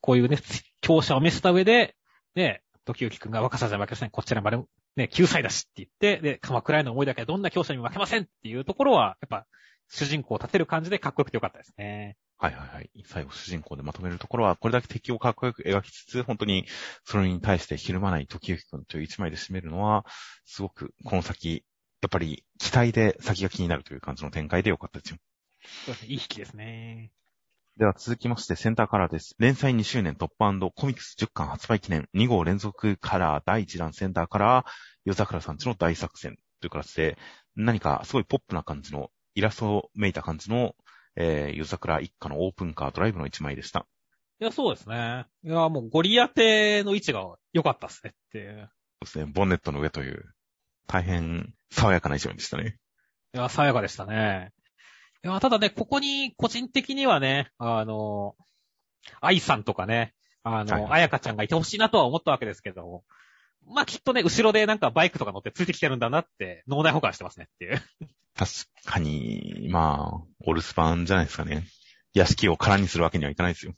こういうね、強者を見せた上で、ね、時行くんが若さじゃ負けません。こちらまで、ね、9歳だしって言って、で、鎌倉への思いだけはどんな強者にも負けませんっていうところは、やっぱ、主人公を立てる感じでかっこよくてよかったですね。はいはいはい。最後主人公でまとめるところは、これだけ敵をかっこよく描きつつ、本当にそれに対してひるまない時行くんという一枚で締めるのは、すごくこの先、やっぱり期待で先が気になるという感じの展開でよかったですよ。そうですね。いい引きですね。では続きましてセンターカラーです。連載2周年トップコミックス10巻発売記念2号連続カラー第1弾センターカラー、夜桜さんちの大作戦という形で、何かすごいポップな感じのイラストをめいた感じの、えー、夜桜一家のオープンカードライブの1枚でした。いや、そうですね。いや、もうゴリアテの位置が良かったっすねっていう。そうですね。ボンネットの上という、大変爽やかな一枚でしたね。いや、爽やかでしたね。いや、ただね、ここに個人的にはね、あの、愛さんとかね、あの、あやかちゃんがいてほしいなとは思ったわけですけど、まあきっとね、後ろでなんかバイクとか乗ってついてきてるんだなって、脳内保管してますねっていう。確かに、まあ、お留守番じゃないですかね。屋敷を空にするわけにはいかないですよ。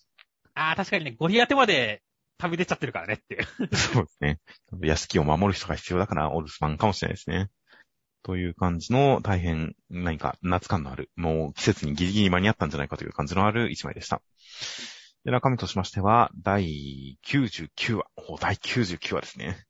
ああ、確かにね、ゴリアテまで旅出ちゃってるからねっていう。そうですね。屋敷を守る人が必要だから、お留守番かもしれないですね。という感じの大変何か夏感のある、もう季節にギリギリ間に合ったんじゃないかという感じのある一枚でした。で、中身としましては、第99話。お、第99話ですね。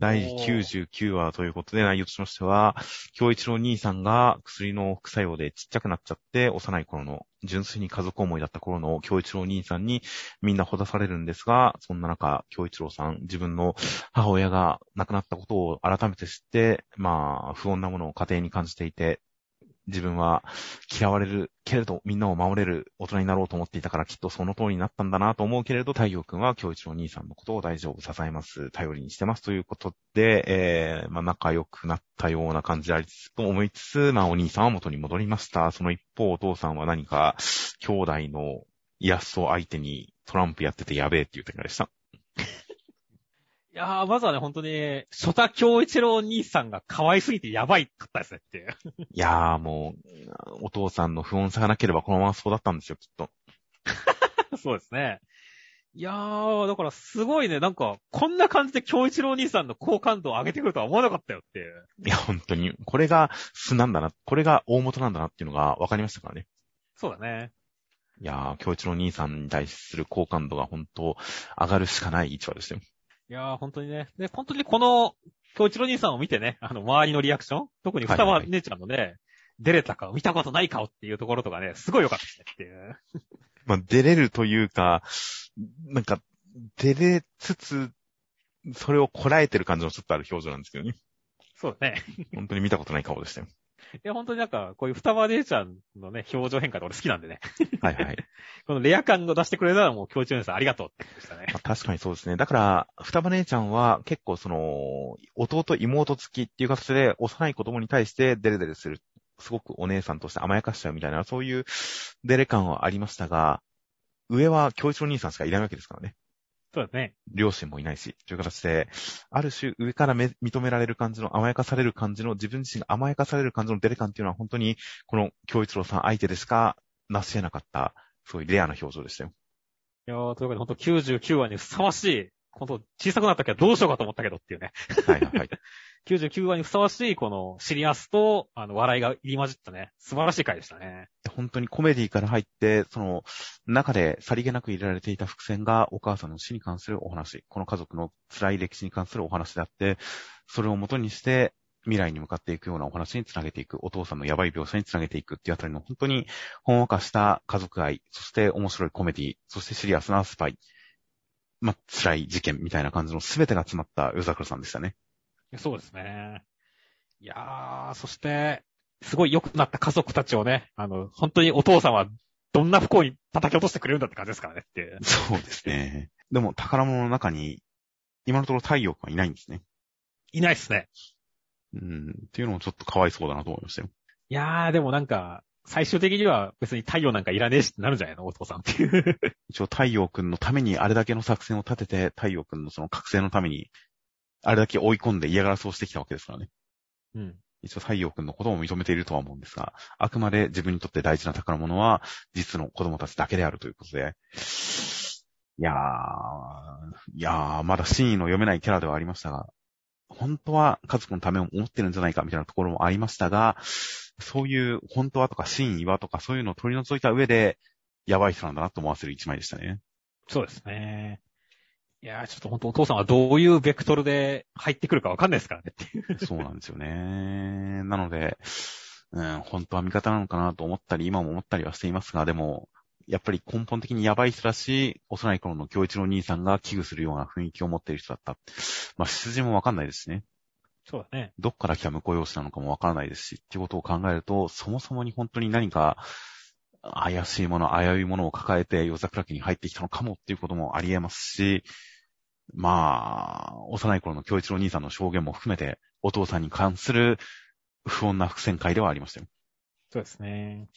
第99話ということで内容としましては、京一郎兄さんが薬の副作用でちっちゃくなっちゃって、幼い頃の、純粋に家族思いだった頃の京一郎兄さんにみんなほだされるんですが、そんな中、京一郎さん、自分の母親が亡くなったことを改めて知って、まあ、不穏なものを家庭に感じていて、自分は嫌われるけれどみんなを守れる大人になろうと思っていたからきっとその通りになったんだなと思うけれど、太陽くんは京一郎兄さんのことを大丈夫、支えます、頼りにしてますということで、えー、まあ仲良くなったような感じでありつつと思いつつ、まあお兄さんは元に戻りました。その一方お父さんは何か兄弟のイラスト相手にトランプやっててやべえっていう展開でした。いやー、まずはね、本当に、初太京一郎兄さんが可愛すぎてやばいかったですねっていう。いやーもう、お父さんの不穏さがなければこのままそうだったんですよ、きっと。そうですね。いやー、だからすごいね、なんか、こんな感じで京一郎兄さんの好感度を上げてくるとは思わなかったよっていう。いや、本当に、これが素なんだな、これが大元なんだなっていうのが分かりましたからね。そうだね。いやー、京一郎兄さんに対する好感度が本当上がるしかない一話でしたよ。いやー、本当にね。で、本当にこの、京一郎兄さんを見てね、あの、周りのリアクション特に双葉姉ちゃんのね、出れた顔、見たことない顔っていうところとかね、すごい良かったですねっていう。まあ、出れるというか、なんか、出れつつ、それをこらえてる感じのちょっとある表情なんですけどね。そうだね。本当に見たことない顔でしたよ。いや、本当になんか、こういう双葉姉ちゃんのね、表情変化で俺好きなんでね。はいはい。このレア感を出してくれたらもう、京一郎兄さんありがとうって言ってましたね。まあ、確かにそうですね。だから、双葉姉ちゃんは結構その、弟妹付きっていう形で幼い子供に対してデレデレする。すごくお姉さんとして甘やかしちゃうみたいな、そういうデレ感はありましたが、上は京一郎兄さんしかいないわけですからね。そうですね。両親もいないし、という形で、ある種上からめ認められる感じの甘やかされる感じの、自分自身が甘やかされる感じのデレ感っていうのは本当に、この京一郎さん相手でしか成し得なかった、すごいレアな表情でしたよ。いやー、というわけで本当99話にふさわしいほんと小さくなった時はどうしようかと思ったけどっていうね。はいはいはい。99話にふさわしいこのシリアスと、あの、笑いが入り混じったね、素晴らしい回でしたね。本当にコメディから入って、その中でさりげなく入れられていた伏線がお母さんの死に関するお話、この家族の辛い歴史に関するお話であって、それを元にして未来に向かっていくようなお話につなげていく、お父さんのやばい描写につなげていくっていうあたりの本当にほんわかした家族愛、そして面白いコメディ、そしてシリアスなスパイ、まあ、辛い事件みたいな感じの全てが詰まった夜桜さんでしたね。そうですね。いやー、そして、すごい良くなった家族たちをね、あの、本当にお父さんはどんな不幸に叩き落としてくれるんだって感じですからねって。そうですね。でも宝物の中に、今のところ太陽君はいないんですね。いないっすね。うん、っていうのもちょっとかわいそうだなと思いましたよ。いやー、でもなんか、最終的には別に太陽なんかいらねえしってなるんじゃないの？お父さんっていう。一応太陽くんのためにあれだけの作戦を立てて、太陽くんのその覚醒のために、あれだけ追い込んで嫌がらせをしてきたわけですからね。うん。一応太陽くんのことも認めているとは思うんですが、あくまで自分にとって大事な宝物は、実の子供たちだけであるということで、いやー、いやー、まだ真意の読めないキャラではありましたが、本当は家族のためを思ってるんじゃないかみたいなところもありましたが、そういう本当はとか真意はとかそういうのを取り除いた上で、やばい人なんだなと思わせる一枚でしたね。そうですね。いやー、ちょっと本当お父さんはどういうベクトルで入ってくるかわかんないですからねっていう。そうなんですよね。なので、うん、本当は味方なのかなと思ったり、今も思ったりはしていますが、でも、やっぱり根本的にやばい人だし、幼い頃の京一郎兄さんが危惧するような雰囲気を持っている人だった。まあ、出自もわかんないですしね。そうだね。どっから来た婿養子なのかもわからないですし、っていうことを考えると、そもそもに本当に何か、怪しいもの、危ういものを抱えて夜桜家に入ってきたのかもっていうこともあり得ますし、まあ、幼い頃の京一郎兄さんの証言も含めて、お父さんに関する不穏な伏線会ではありましたよ。そうですね。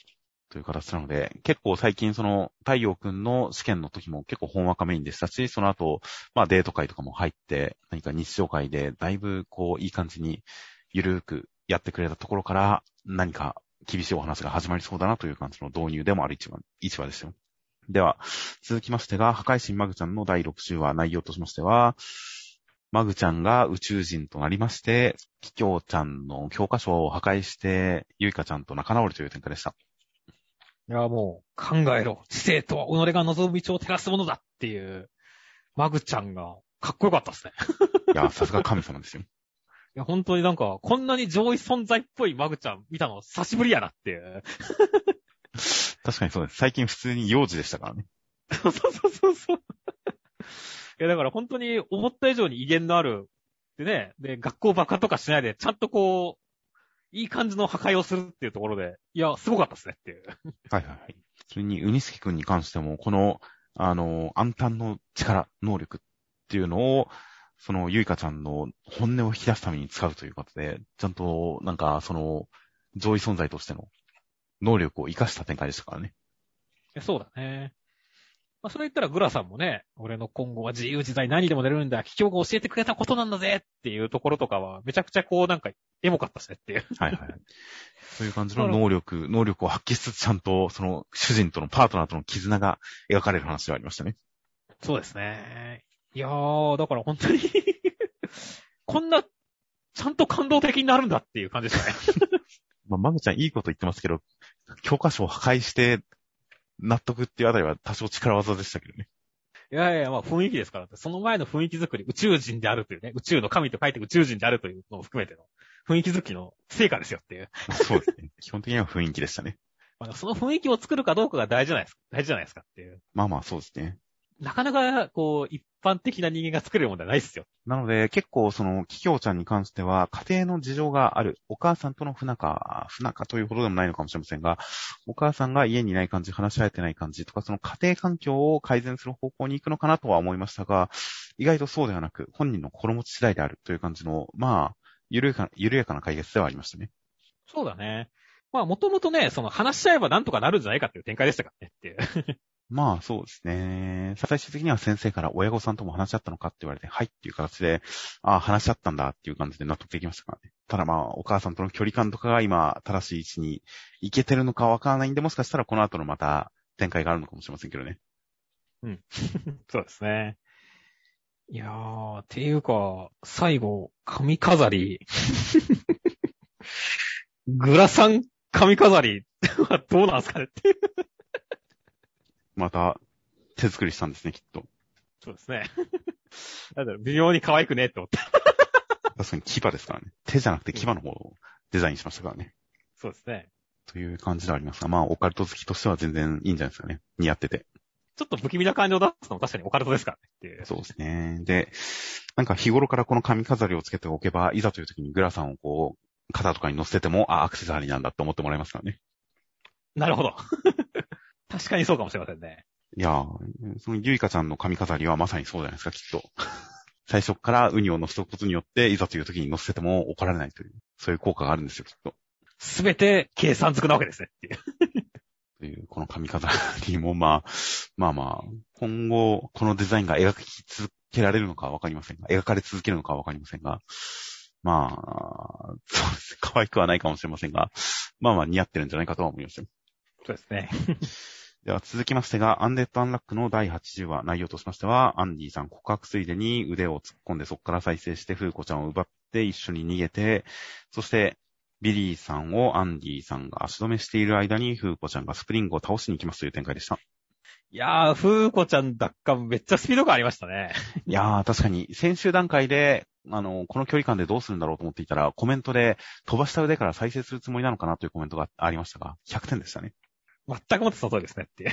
という形なので、結構最近その太陽くんの試験の時も結構本若メインでしたし、その後、まあデート会とかも入って、何か日常会でだいぶこういい感じにゆるーくやってくれたところから、何か厳しいお話が始まりそうだなという感じの導入でもある一話、一話ですよ。では、続きましてが、破壊神マグちゃんの第60話内容としましては、マグちゃんが宇宙人となりまして、キキョウちゃんの教科書を破壊して、ユイカちゃんと仲直りという展開でした。いや、もう、考えろ。知性とは己が望む道を照らすものだっていう、マグちゃんが、かっこよかったですね。いや、さすが神様ですよ。いや、本当になんか、こんなに上位存在っぽいマグちゃん見たの久しぶりやなっていう。確かにそうです。最近普通に幼児でしたからね。そうそうそうそう。いや、だから本当に思った以上に威厳のある、でね、で、学校爆破とかしないで、ちゃんとこう、いい感じの破壊をするっていうところで、いや、すごかったですねっていう。はいはいはい。それに、ウニスキ君に関しても、この、あの、暗淡の力、能力っていうのを、その、ゆいかちゃんの本音を引き出すために使うということで、ちゃんと、なんか、その、上位存在としての能力を活かした展開でしたからね。いやそうだね。まあ、それ言ったらグラさんもね、俺の今後は自由自在何でも出れるんだ、企業が教えてくれたことなんだぜっていうところとかは、めちゃくちゃこうなんか、エモかったですねっていう。はいはいはい。そういう感じの能力、能力を発揮しつつ、ちゃんと、その、主人とのパートナーとの絆が描かれる話ではありましたね。そうですね。いやー、だから本当に こんな、ちゃんと感動的になるんだっていう感じでしたね。まあ、マグちゃんいいこと言ってますけど、教科書を破壊して、納得っていうあたりは多少力技でしたけどね。いやいや、まあ雰囲気ですから。その前の雰囲気作り、宇宙人であるというね、宇宙の神と書いて宇宙人であるというのを含めての雰囲気作りの成果ですよっていう。そうですね。基本的には雰囲気でしたね。まあ、その雰囲気を作るかどうかが大事じゃないですか。大事じゃないですかっていう。まあまあそうですね。なかなか、こう、一般的な人間が作れるものではないですよ。なので、結構その、キキョウちゃんに関しては、家庭の事情がある。お母さんとの不仲、不仲というほどでもないのかもしれませんが、お母さんが家にいない感じ、話し合えてない感じとか、その家庭環境を改善する方向に行くのかなとは思いましたが、意外とそうではなく、本人の心持ち次第であるという感じの、まあ、緩やかな、緩やかな解決ではありましたね。そうだね。まあ、もともとね、その話し合えばなんとかなるんじゃないかっていう展開でしたからねっていう。まあそうですね。最終的には先生から親御さんとも話し合ったのかって言われて、はいっていう形で、ああ、話し合ったんだっていう感じで納得できましたからね。ただまあ、お母さんとの距離感とかが今、正しい位置に行けてるのかわからないんで、もしかしたらこの後のまた展開があるのかもしれませんけどね。そうですね。いやー、っていうか、最後、髪飾り。グラサン髪飾りはどうなんすかねって。また、手作りしたんですね、きっと。そうですね。なんだろう、微妙に可愛くねって思った。確かに牙ですからね。手じゃなくて牙の方をデザインしましたからね。そうですね。という感じではありますが、まあ、オカルト好きとしては全然いいんじゃないですかね。似合ってて。ちょっと不気味な感じを出すのも確かにオカルトですからねっていう。そうですね。で、なんか日頃からこの髪飾りをつけておけば、いざという時にグラサンをこう、肩とかに乗せてても、あ、アクセサリーなんだって思ってもらえますからね。なるほど。確かにそうかもしれませんね。いやー、そのゆいかちゃんの髪飾りはまさにそうじゃないですか、きっと。最初からウニを乗せておくことによって、いざという時に乗せても怒られないという、そういう効果があるんですよ、きっと。すべて計算づくなわけですねっていう。という、この髪飾りも、まあ、まあまあ、今後、このデザインが描き続けられるのかはわかりませんが、描かれ続けるのかはわかりませんが、まあ、そうです。可愛くはないかもしれませんが、まあまあ似合ってるんじゃないかとは思いますよ。そうですね。では続きましてが、アンデッド・アンラックの第80話、内容としましては、アンディさん告白ついでに腕を突っ込んでそこから再生して、フーコちゃんを奪って一緒に逃げて、そして、ビリーさんをアンディさんが足止めしている間に、フーコちゃんがスプリングを倒しに行きますという展開でした。いやー、風子ちゃん奪還めっちゃスピード感ありましたね。いやー、確かに、先週段階で、あの、この距離感でどうするんだろうと思っていたら、コメントで、飛ばした腕から再生するつもりなのかなというコメントがありましたが、100点でしたね。全くもってその通りですねっていう。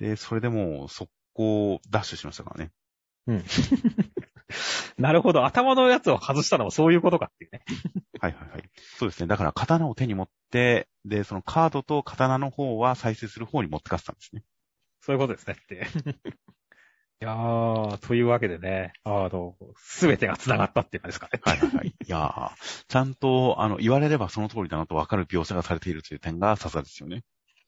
で、それでもう、速攻ダッシュしましたからね。うん。なるほど。頭のやつを外したのもそういうことかっていうね。はいはいはい。そうですね。だから、刀を手に持って、で、そのカードと刀の方は再生する方に持ってかせたんですね。そういうことですねって。いやー、というわけでね、あの、すべてが繋がったっていう感じですかね。はいはいはい。いやー、ちゃんと、あの、言われればその通りだなとわかる描写がされているという点がさすがですよね。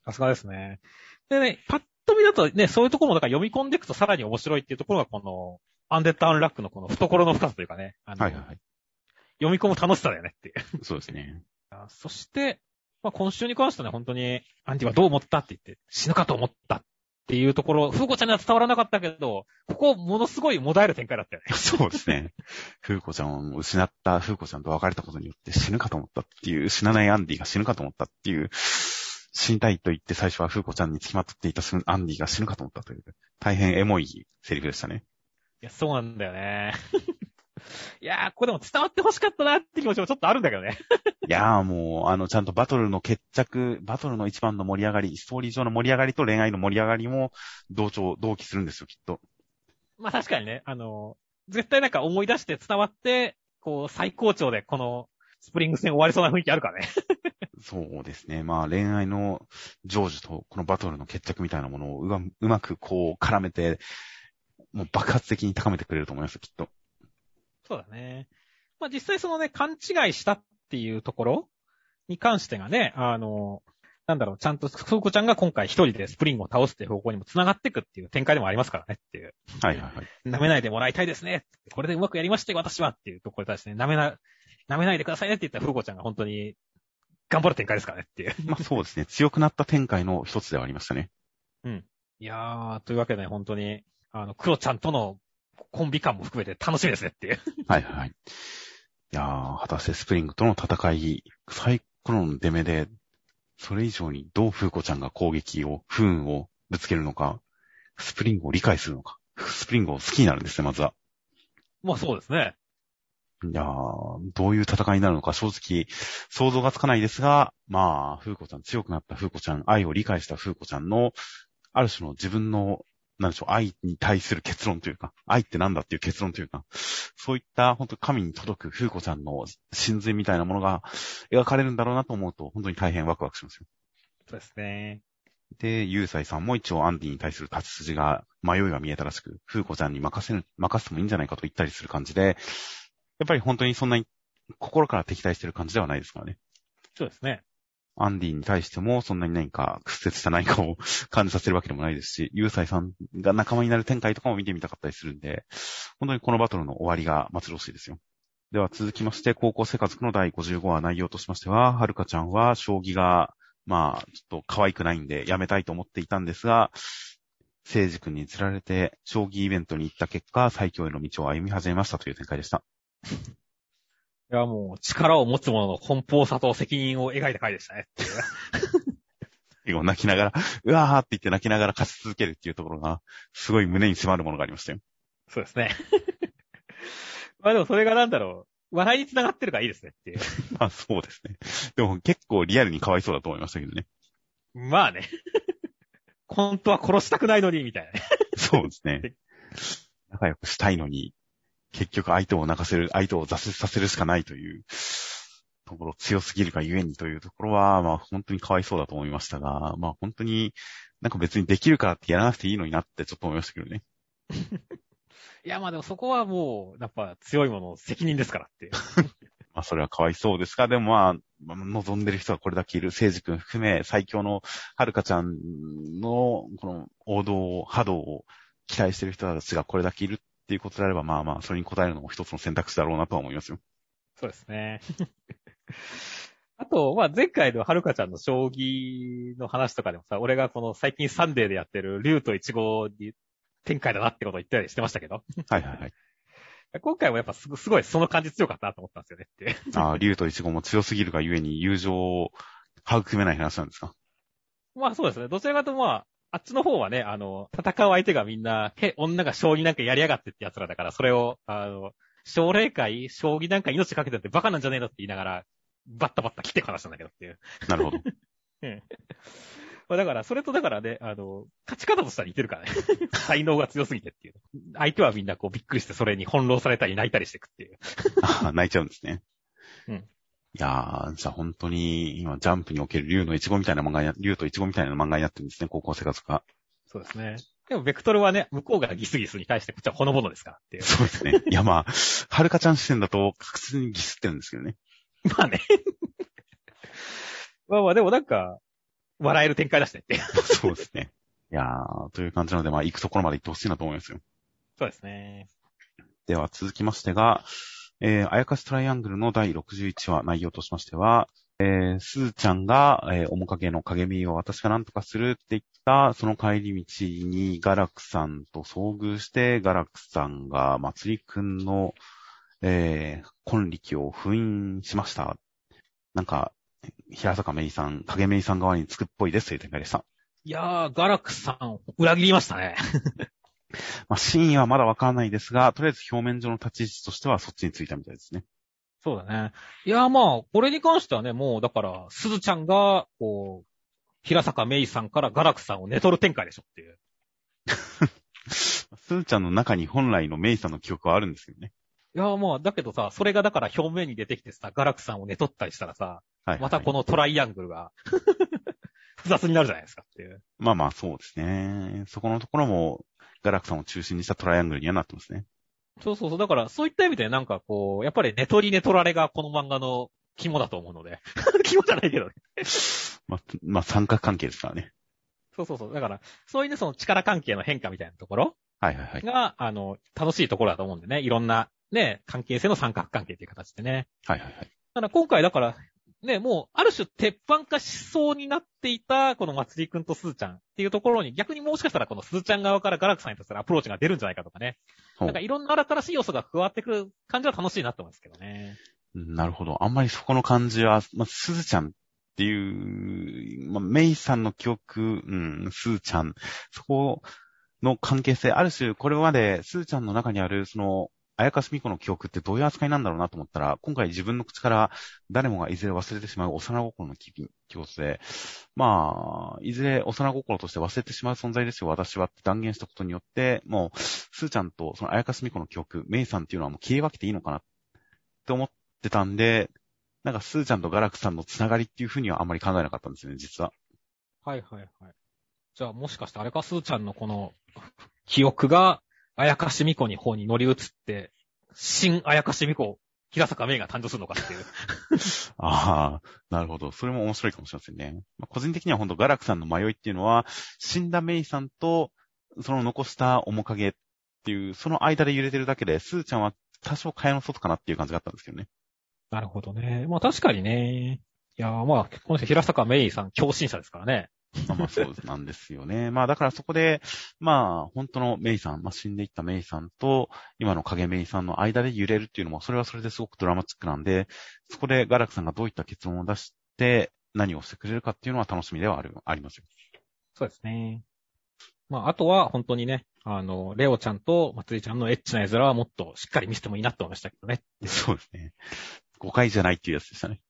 さすがですね。でね、パッと見だとね、そういうところもだから読み込んでいくとさらに面白いっていうところがこの、アンデッド・アンラックのこの懐の深さというかね、はいはいはい。読み込む楽しさだよねっていう。そうですね。あそして、まあ、今週に関してはね、本当に、アンディはどう思ったって言って、死ぬかと思ったっていうところ、フーコちゃんには伝わらなかったけど、ここものすごいもだえる展開だったよね。そうですね。フーコちゃんを失ったフーコちゃんと別れたことによって死ぬかと思ったっていう、死なないアンディが死ぬかと思ったっていう、死にたいと言って最初はフーコちゃんに付きまとっていたアンディが死ぬかと思ったという、大変エモいセリフでしたね。いや、そうなんだよね。いやー、ここでも伝わって欲しかったなって気持ちもちょっとあるんだけどね。いやーもう、あの、ちゃんとバトルの決着、バトルの一番の盛り上がり、ストーリー上の盛り上がりと恋愛の盛り上がりも同調、同期するんですよ、きっと。まあ確かにね、あの、絶対なんか思い出して伝わって、こう、最高潮でこの、スプリング戦終わりそうな雰囲気あるからね。そうですね。まあ恋愛の成就とこのバトルの決着みたいなものをうまうまくこう絡めて、もう爆発的に高めてくれると思いますよ、きっと。そうだね。まあ実際そのね、勘違いしたっていうところに関してがね、あの、なんだろう、ちゃんと、ふうこちゃんが今回一人でスプリングを倒すっていう方向にも繋がっていくっていう展開でもありますからねっていう。はいはいはい。舐めないでもらいたいですね。これでうまくやりましたよ、私はっていうところに対してね、舐めな、舐めないでくださいねって言ったらふうこちゃんが本当に頑張る展開ですからねっていう。まあそうですね。強くなった展開の一つではありましたね。いやー、というわけで本当に、あの、クロちゃんとのコンビ感も含めて楽しみですねっていう。はいはいはい。いやー、果たしてスプリングとの戦い、サイクロン出目で、それ以上にどうフーコちゃんが攻撃を、不運をぶつけるのか、スプリングを理解するのか、スプリングを好きになるんですね、まずは。まあそうですね。いやー、どういう戦いになるのか正直想像がつかないですが、まあ、フーコちゃん、強くなったフーコちゃん、愛を理解したフーコちゃんの、ある種の自分の、なんでしょう、愛に対する結論というか、愛ってなんだっていう結論というか、そういった本当神に届くフーコちゃんの真髄みたいなものが描かれるんだろうなと思うと、本当に大変ワクワクしますよ。そうですね。で、ユーサイさんも一応アンディに対する立ち筋が、迷いが見えたらしく、フーコちゃんに任せる、任せてもいいんじゃないかと言ったりする感じで、やっぱり本当にそんなに心から敵対してる感じではないですからね。そうですね。アンディに対してもそんなに何か屈折した何かを感じさせるわけでもないですし、ユーサイさんが仲間になる展開とかも見てみたかったりするんで、本当にこのバトルの終わりが待ち遠しいですよ。では続きまして、高校生活の第55話内容としましては、はるかちゃんは将棋が、まあ、ちょっと可愛くないんでやめたいと思っていたんですが、聖司君に釣られて、将棋イベントに行った結果、最強への道を歩み始めましたという展開でした。いや、もう、力を持つ者の奔放さと責任を描いた回でしたね。最後泣きながら、うわーって言って泣きながら勝ち続けるっていうところが、すごい胸に迫るものがありましたよ。そうですね。まあでもそれがなんだろう。笑いに繋がってるからいいですねっていう。まあそうですね。でも結構リアルにかわいそうだと思いましたけどね。まあね。本当は殺したくないのに、みたいなね。そうですね。仲良くしたいのに、結局相手を泣かせる、相手を挫折させるしかないというところ強すぎるがゆえにというところは、まあ本当にかわいそうだと思いましたが、まあ本当になんか別にできるからってやらなくていいのになってちょっと思いましたけどね。いや、まあでもそこはもう、やっぱ強いものの責任ですからって。まあそれはかわいそうですが、でもまあ、まあ望んでる人がこれだけいる、聖司君含め最強のはるかちゃんのこの王道、波動を期待してる人たちがこれだけいるっていうことであれば、まあまあ、それに応えるのも一つの選択肢だろうなとは思いますよ。そうですね。あと、まあ、前回のはるかちゃんの将棋の話とかでもさ、俺がこの最近サンデーでやってる竜とイチゴに展開だなってことを言ったりしてましたけど。はいはいはい。今回もやっぱすすごいその感じ強かったなと思ったんですよねって。ああ、竜とイチゴも強すぎるがゆえに友情を育めない話なんですか？まあそうですね。どちらかとまあ、あっちの方はね、あの、戦う相手がみんな、へ、女が将棋なんかやりやがってって奴らだから、それを、あの、奨励会、将棋なんか命かけてってバカなんじゃねえのって言いながら、バッタバッタ来て話したんだけどっていう。なるほど。うん。まあだから、それとだからね、あの、勝ち方としたら似てるからね。才能が強すぎてっていう。相手はみんなこうびっくりしてそれに翻弄されたり泣いたりしてくっていう。ああ泣いちゃうんですね。うん。いやー、じゃあ本当に、今、ジャンプにおける竜のイチゴみたいな漫画にな、竜とイチゴみたいな漫画になってるんですね、高校生活が。そうですね。でも、ベクトルはね、向こうがギスギスに対してこっちはほのぼのですからっていう。そうですね。いやまあ、はるかちゃん視点だと確実にギスってるんですけどね。まあね。まあまあ、でもなんか、笑える展開出してって。そうですね。いやー、という感じなので、まあ、行くところまで行ってほしいなと思いますよ。そうですね。では、続きましてが、えー、あやかしトライアングルの第61話内容としましては、えー、すーちゃんが、えー、面影の影見を私が何とかするって言った、その帰り道にガラクさんと遭遇して、ガラクさんがまつりくんの、えー、婚力を封印しました。なんか、平坂芽衣さん、影芽衣さん側につくっぽいですという展開でした。いやー、ガラクさん、裏切りましたね。まあ、真意はまだわからないですが、とりあえず表面上の立ち位置としてはそっちについたみたいですね。そうだね。いやーまあ、これに関してはね、もう、だから、すずちゃんが、こう、平坂芽衣さんからガラクさんを寝取る展開でしょっていう。すーちゃんの中に本来のメイさんの記憶はあるんですけどね。いやーまあ、だけどさ、それがだから表面に出てきてさ、ガラクさんを寝取ったりしたらさ、はい、またこのトライアングルが、複雑になるじゃないですかっていう。まあまあそうですね。そこのところも、ガラクさんを中心にしたトライアングルにはなってますね。そうそうそう。だから、そういった意味でなんかこう、やっぱり寝取り寝取られがこの漫画の肝だと思うので。肝じゃないけどね。まあ、まあ三角関係ですからね。そうそうそう。だから、そういうね、その力関係の変化みたいなところはいはいはい。が、あの、楽しいところだと思うんでね。いろんな、ね、関係性の三角関係っていう形でね。はいはいはい。だから今回だから、ね、もう、ある種、鉄板化しそうになっていた、このまつりくんとすーちゃんっていうところに、逆にもしかしたらこのすーちゃん側からガラクさんにとってのアプローチが出るんじゃないかとかね。なんかいろんな新しい要素が加わってくる感じは楽しいなと思うんですけどね。なるほど。あんまりそこの感じは、まあ、すずちゃんっていう、まあ、メイさんの記憶、うん、すーちゃん、そこの関係性、ある種、これまで、すーちゃんの中にある、その、あやかしみこの記憶ってどういう扱いなんだろうなと思ったら、今回自分の口から誰もがいずれ忘れてしまう幼心の記憶で、まあ、いずれ幼心として忘れてしまう存在ですよ、私はって断言したことによって、もう、すーちゃんとそのあやかしみこの記憶、メイさんっていうのはもう消え分けていいのかなって思ってたんで、なんかスーちゃんとガラクさんのつながりっていうふうにはあんまり考えなかったんですよね、実は。はいはいはい。じゃあもしかしてあれか、すーちゃんのこの 記憶が、あやかしみこに方に乗り移って、新あやかしみこ、平坂芽が誕生するのかっていう。ああ、なるほど。それも面白いかもしれませんね。まあ、個人的には本当ガラクさんの迷いっていうのは、死んだメイさんと、その残した面影っていう、その間で揺れてるだけで、スーちゃんは多少蚊帳の外かなっていう感じがあったんですけどね。なるほどね。まあ確かにね。いやーまあ、この人平坂芽衣さん、強心者ですからね。まあまあそうなんですよね。まあだからそこで、まあ本当のメイさん、まあ死んでいったメイさんと今の影メイさんの間で揺れるっていうのも、それはそれですごくドラマチックなんで、そこでガラクさんがどういった結論を出して何をしてくれるかっていうのは楽しみではある、ありますよ。そうですね。まああとは本当にね、あの、レオちゃんとまつりちゃんのエッチな絵面はもっとしっかり見せてもいいなって思いましたけどね。そうですね。誤解じゃないっていうやつでしたね。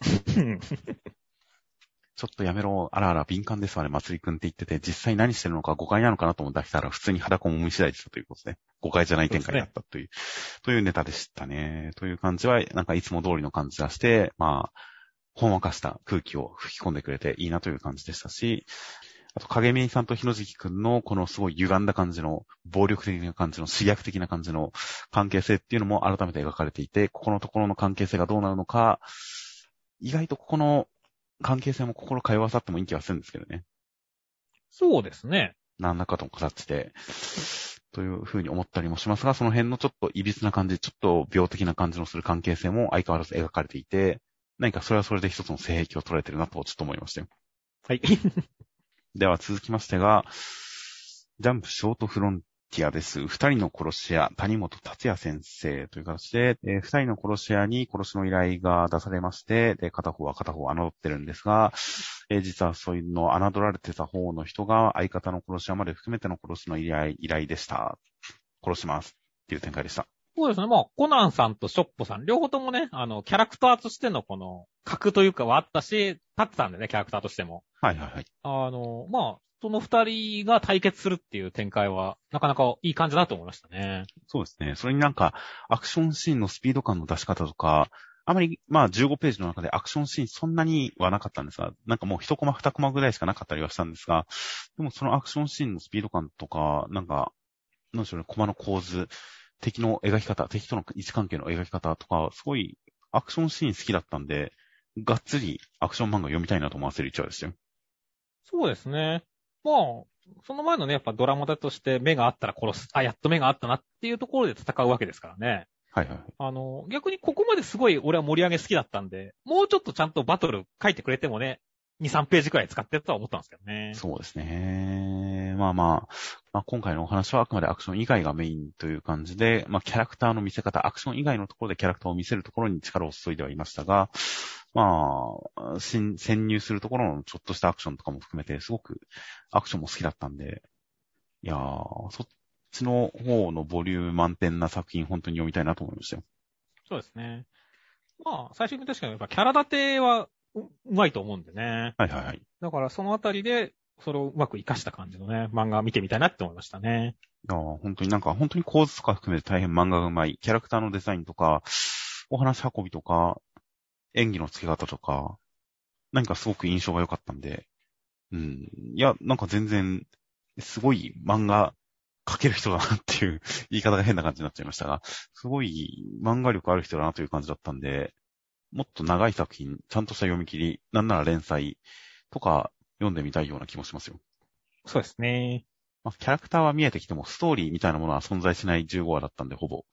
ちょっとやめろ、あらあら敏感ですわね、まつりくんって言ってて、実際何してるのか誤解なのかなと思ってたら、普通に裸もみ次第でしたということで、誤解じゃない展開だったという、うね、というネタでしたね。という感じは、なんかいつも通りの感じがして、まあ、ほんわかした空気を吹き込んでくれていいなという感じでしたし、あと、影見さんと日野月くんのこのすごい歪んだ感じの、暴力的な感じの、刺激的な感じの関係性っていうのも改めて描かれていて、ここのところの関係性がどうなるのか、意外とここの関係性も心通わさってもいい気がするんですけどね。そうですね。何らかとの形で、というふうに思ったりもしますが、その辺のちょっと歪な感じ、ちょっと病的な感じのする関係性も相変わらず描かれていて、何かそれはそれで一つの性癖を捉えてるなとちょっと思いましたよ。はい。では続きましてが、ジャンプショートフロンティアです。二人の殺し屋、谷本達也先生という形で、えー、二人の殺し屋に殺しの依頼が出されまして、で、片方は片方を侮ってるんですが、えー、実はそういうのを侮られてた方の人が相方の殺し屋まで含めての殺しの依頼、依頼でした。殺しますっていう展開でした。そうですね。まあ、コナンさんとショッポさん、両方ともね、あの、キャラクターとしてのこの、格というかはあったし、立ってたんでね、キャラクターとしても。はいはいはい。あの、まあ、その二人が対決するっていう展開は、なかなかいい感じだと思いましたね。そうですね。それになんか、アクションシーンのスピード感の出し方とか、あまり、まあ15ページの中でアクションシーンそんなにはなかったんですが、なんかもう一コマ二コマぐらいしかなかったりはしたんですが、でもそのアクションシーンのスピード感とか、なんか、なんでしょうね、コマの構図、敵の描き方、敵との位置関係の描き方とか、すごいアクションシーン好きだったんで、がっつりアクション漫画読みたいなと思わせる一話でしたよ。そうですね。まあ、その前のね、やっぱドラマだとして目があったら殺す。あ、やっと目があったなっていうところで戦うわけですからね。はいはい。あの、逆にここまですごい俺は盛り上げ好きだったんで、もうちょっとちゃんとバトル書いてくれてもね、2、3ページくらい使ってるとは思ったんですけどね。そうですね。まあまあ、まあ、今回のお話はあくまでアクション以外がメインという感じで、まあキャラクターの見せ方、アクション以外のところでキャラクターを見せるところに力を注いではいましたが、まあ、潜入するところのちょっとしたアクションとかも含めて、すごくアクションも好きだったんで、いやー、そっちの方のボリューム満点な作品、本当に読みたいなと思いましたよ。そうですね。まあ、最初に確かにやっぱキャラ立てはうまいと思うんでね。はいはいはい。だからそのあたりで、それをうまく活かした感じのね、漫画見てみたいなって思いましたね。いや本当になんか、本当に構図とか含めて大変漫画がうまい。キャラクターのデザインとか、お話運びとか、演技の付け方とか、何かすごく印象が良かったんで、うん。いや、なんか全然、すごい漫画描ける人だなっていう 言い方が変な感じになっちゃいましたが、すごい漫画力ある人だなという感じだったんで、もっと長い作品、ちゃんとした読み切り、なんなら連載とか読んでみたいような気もしますよ。そうですね。まあ、キャラクターは見えてきても、ストーリーみたいなものは存在しない15話だったんで、ほぼ。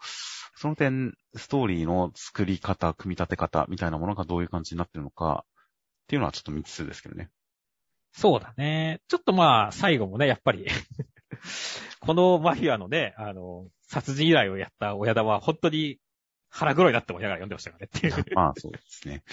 その点、ストーリーの作り方、組み立て方みたいなものがどういう感じになってるのか、っていうのはちょっと未知数ですけどね。そうだね。ちょっとまあ、最後もね、やっぱり このマフィアのね、あの、殺人依頼をやった親玉は本当に腹黒いなって思いながら読んでましたからねっていうまあそうですね。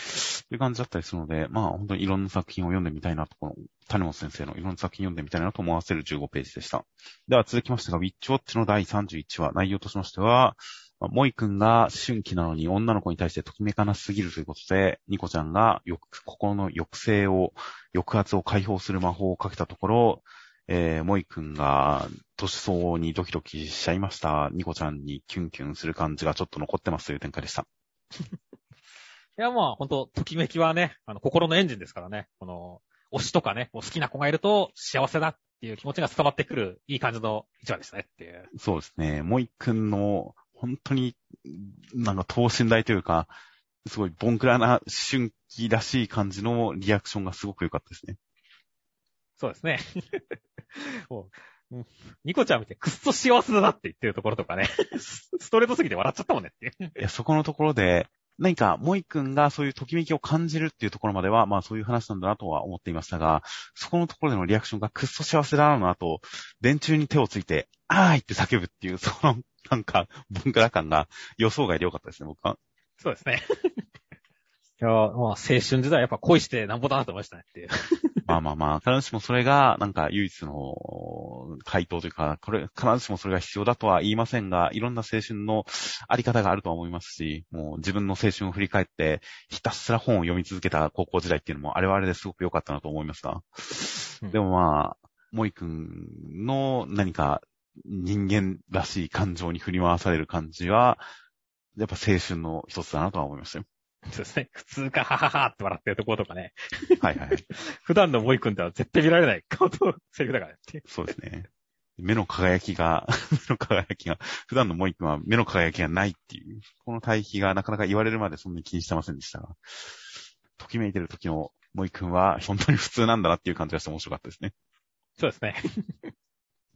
という感じだったりするので、まあ本当にいろんな作品を読んでみたいなと、この谷本先生のいろんな作品読んでみたいなと思わせる15ページでした。では続きましてが、ウィッチウォッチの第31話、内容としましては、モイ君が思春期なのに女の子に対してときめかなすぎるということで、ニコちゃんが心の抑制を、抑圧を解放する魔法をかけたところ、えー、モイ君が年相応にドキドキしちゃいました。ニコちゃんにキュンキュンする感じがちょっと残ってますという展開でした。いや、まあ、ほんと、ときめきはね、あの、心のエンジンですからね。この、推しとかね、好きな子がいると幸せだっていう気持ちが伝わってくる、いい感じの一話でしたねっていう。そうですね。モイ君の本当に、なんか等身大というか、すごいボンクラな春季らしい感じのリアクションがすごく良かったですね。そうですね。もうニコちゃん見てくっそ幸せだなって言ってるところとかね、ストレートすぎて笑っちゃったもんねっていう。いや、そこのところで、何か、モイ君がそういうときめきを感じるっていうところまでは、まあそういう話なんだなとは思っていましたが、そこのところでのリアクションがくっそ幸せだなの後、電柱に手をついて、あーいって叫ぶっていう、その、なんか、文化感が予想外でよかったですね、僕は。そうですね。いや、まあ青春時代やっぱ恋してなんぼだなと思いましたねっていう。まあまあまあ、必ずしもそれが、なんか唯一の回答というか、これ、必ずしもそれが必要だとは言いませんが、いろんな青春のあり方があるとは思いますし、もう自分の青春を振り返って、ひたすら本を読み続けた高校時代っていうのも、あれはあれですごく良かったなと思いますが。でもまあ、森くんの何か人間らしい感情に振り回される感じは、やっぱ青春の一つだなとは思いましたよ。そうですね。普通か、はははって笑ってるところとかね。はいはい。普段のモイ君では絶対見られない顔とセリフだからね。そうですね。目の輝きが、目の輝きが、普段のモイ君は目の輝きがないっていう、この対比がなかなか言われるまでそんなに気にしてませんでしたが、ときめいてる時のモイ君は本当に普通なんだなっていう感じがして面白かったですね。そうですね。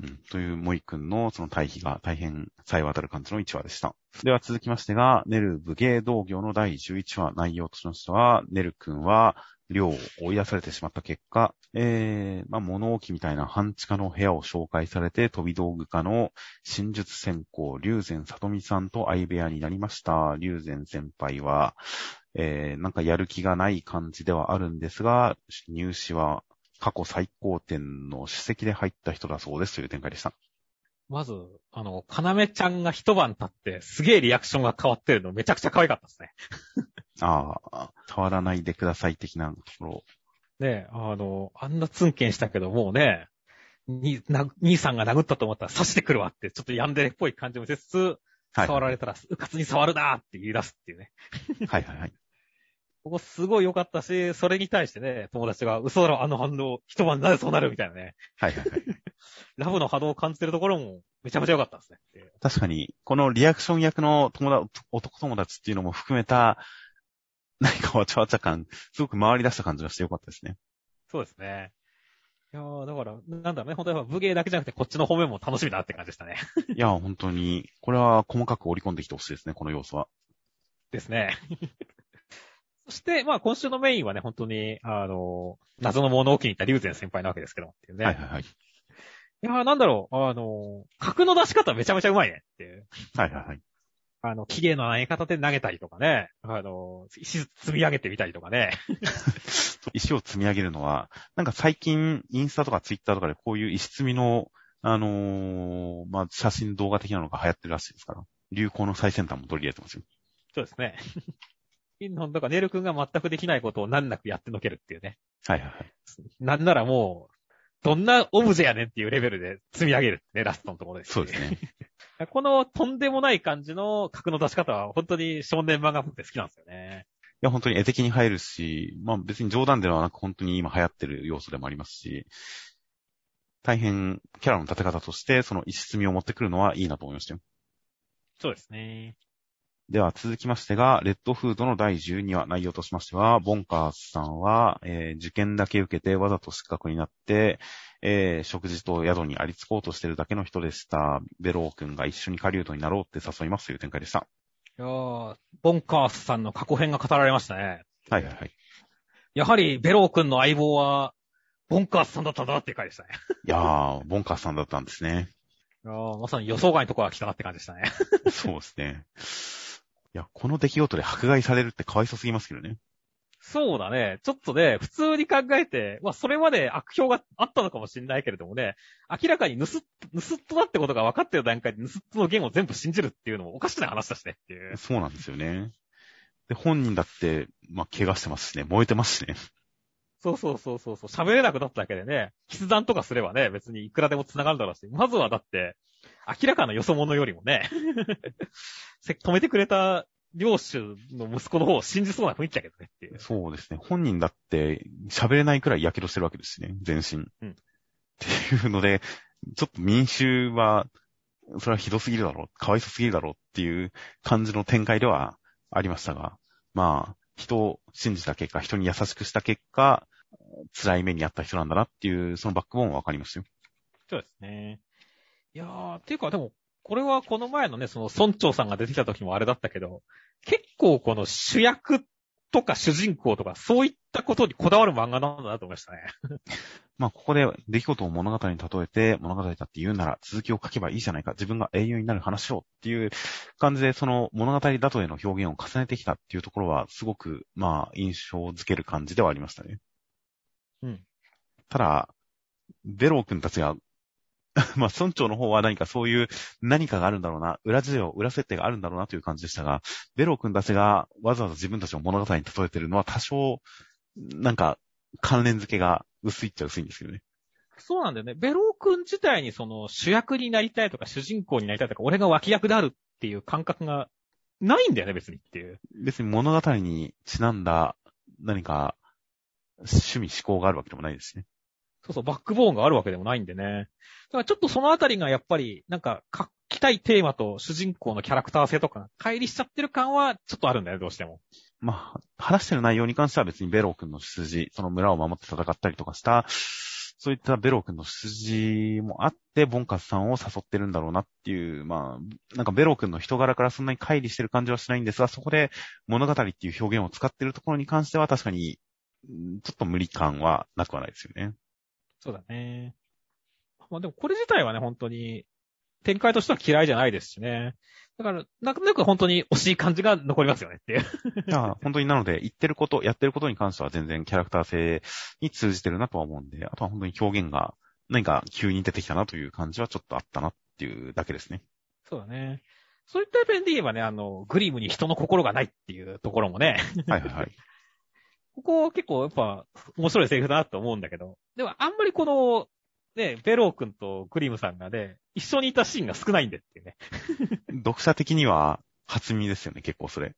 うん、というモイ君のその対比が大変さえ渡る感じの1話でした。では続きましてが、ネル武芸道業の第11話内容としましては、ネル君は寮を追い出されてしまった結果、えー、まあ、物置みたいな半地下の部屋を紹介されて、飛び道具家の真術専攻、龍禅里美さんと相部屋になりました。龍禅先輩は、えー、なんかやる気がない感じではあるんですが、入試は過去最高点の主席で入った人だそうですという展開でした。まず、あの、かなめちゃんが一晩経って、すげえリアクションが変わってるのめちゃくちゃ可愛かったですね。ああ、変わらないでください的なところ。ねえあの、あんなツンケンしたけど、もうね、に、兄さんが殴ったと思ったら刺してくるわって、ちょっとヤンデレっぽい感じもせつつ、触られたら、うかつに触るなって言い出すっていうね。はいはいはい。ここすごい良かったし、それに対してね、友達が、嘘だろ、あの反応、一晩なぜそうなるみたいなね。はいはいはい。ラブの波動を感じてるところも、めちゃめちゃ良かったですね。確かに、このリアクション役の友達、男友達っていうのも含めた、何かわちゃわちゃ感、すごく回り出した感じがして良かったですね。そうですね。いやー、だから、なんだろうね、本当に武芸だけじゃなくて、こっちの方面も楽しみだって感じでしたね。いや、本当に、これは細かく織り込んできてほしいですね、この要素は。ですね。そして、まあ今週のメインはね、本当に、あの、謎の物置に行った龍禅先輩なわけですけどっていうね。はいはいはい。いやなんだろう、あの、角の出し方めちゃめちゃうまいねっていう。はいはいはい。あの、綺麗な投げ方で投げたりとかね。あの、石積み上げてみたりとかね。石を積み上げるのは、なんか最近、インスタとかツイッターとかでこういう石積みの、あのー、まあ、写真動画的なのが流行ってるらしいですから。流行の最先端も取り入れてますよ。そうですね。ピンノンとかネル君が全くできないことを難なくやってのけるっていうね。はいはいはい。なんならもう、どんなオブジェやねんっていうレベルで積み上げるね、ラストのところです、そうですね。このとんでもない感じの格の出し方は本当に少年漫画って好きなんですよね。いや、本当に絵的に入るし、まあ別に冗談ではなく本当に今流行ってる要素でもありますし、大変キャラの立て方としてその石積みを持ってくるのはいいなと思いましたよ。そうですね。では続きましてが、レッドフードの第12話内容としましては、ボンカースさんは、えー、受験だけ受けてわざと失格になって、えー、食事と宿にありつこうとしてるだけの人でした。ベロー君が一緒に狩人になろうって誘いますという展開でした。いやー、ボンカースさんの過去編が語られましたね。はいはいはい。やはり、ベロー君の相棒は、ボンカースさんだったんだなって回でしたね。いやー、ボンカースさんだったんですね。いやーまさに予想外のところが来たなって感じでしたね。そうですね。いや、この出来事で迫害されるってかわいそすぎますけどね。そうだね。ちょっとね、普通に考えて、まあ、それまで悪評があったのかもしれないけれどもね、明らかに盗っ、盗っ人だってことが分かってる段階で盗っ人の言を全部信じるっていうのもおかしな話だしねっていう。そうなんですよね。で、本人だって、まあ、怪我してますしね、燃えてますしね。そうそうそうそうそう、喋れなくなっただけでね、筆談とかすればね、別にいくらでも繋がるだろうし、まずはだって、明らかなよそ者よりもね 止めてくれた領主の息子の方を信じそうな雰囲気だけどねっていう。そうですね。本人だって喋れないくらい火傷してるわけですしね、全身。うん。っていうので、ちょっと民衆は、それはひどすぎるだろう、かわいそすぎるだろうっていう感じの展開ではありましたが、まあ、人を信じた結果、人に優しくした結果、辛い目にあった人なんだなっていう、そのバックボーンはわかりますよ。そうですね。いやー、ていうかでも、これはこの前のね、その村長さんが出てきた時もあれだったけど、結構この主役とか主人公とか、そういったことにこだわる漫画なんだなと思いましたね。まあ、ここで出来事を物語に例えて、物語だって言うなら続きを書けばいいじゃないか、自分が英雄になる話をっていう感じで、その物語だとへの表現を重ねてきたっていうところは、すごく、まあ、印象づける感じではありましたね。うん。ただ、ベロー君たちが まあ、村長の方は何かそういう何かがあるんだろうな、裏事情、裏設定があるんだろうなという感じでしたが、ベロー君たちがわざわざ自分たちの物語に例えてるのは多少、なんか関連付けが薄いっちゃ薄いんですよね。そうなんだよね。ベロー君自体にその主役になりたいとか主人公になりたいとか、俺が脇役であるっていう感覚がないんだよね、別にっていう。別に物語にちなんだ何か趣味思考があるわけでもないですね。そうそう、バックボーンがあるわけでもないんでね。だからちょっとそのあたりがやっぱり、なんか、書きたいテーマと主人公のキャラクター性とか、乖離しちゃってる感はちょっとあるんだよ、どうしても。まあ、話してる内容に関しては別にベロー君の筋、その村を守って戦ったりとかした、そういったベロー君の筋もあって、ボンカスさんを誘ってるんだろうなっていう、まあ、なんかベロー君の人柄からそんなに乖離してる感じはしないんですが、そこで物語っていう表現を使ってるところに関しては確かに、ちょっと無理感はなくはないですよね。そうだね。まあでもこれ自体はね、本当に、展開としては嫌いじゃないですしね。だから、なんとなく本当に惜しい感じが残りますよねっていう。いや、本当になので、言ってること、やってることに関しては全然キャラクター性に通じてるなとは思うんで、あとは本当に表現が何か急に出てきたなという感じはちょっとあったなっていうだけですね。そうだね。そういった点で言えばね、あの、グリムに人の心がないっていうところもね。はいはいはい。ここ結構やっぱ面白いセリフだなと思うんだけど、でもあんまりこの、ね、ベロー君とクリムさんがね、一緒にいたシーンが少ないんでっていうね。読者的には初見ですよね、結構それ。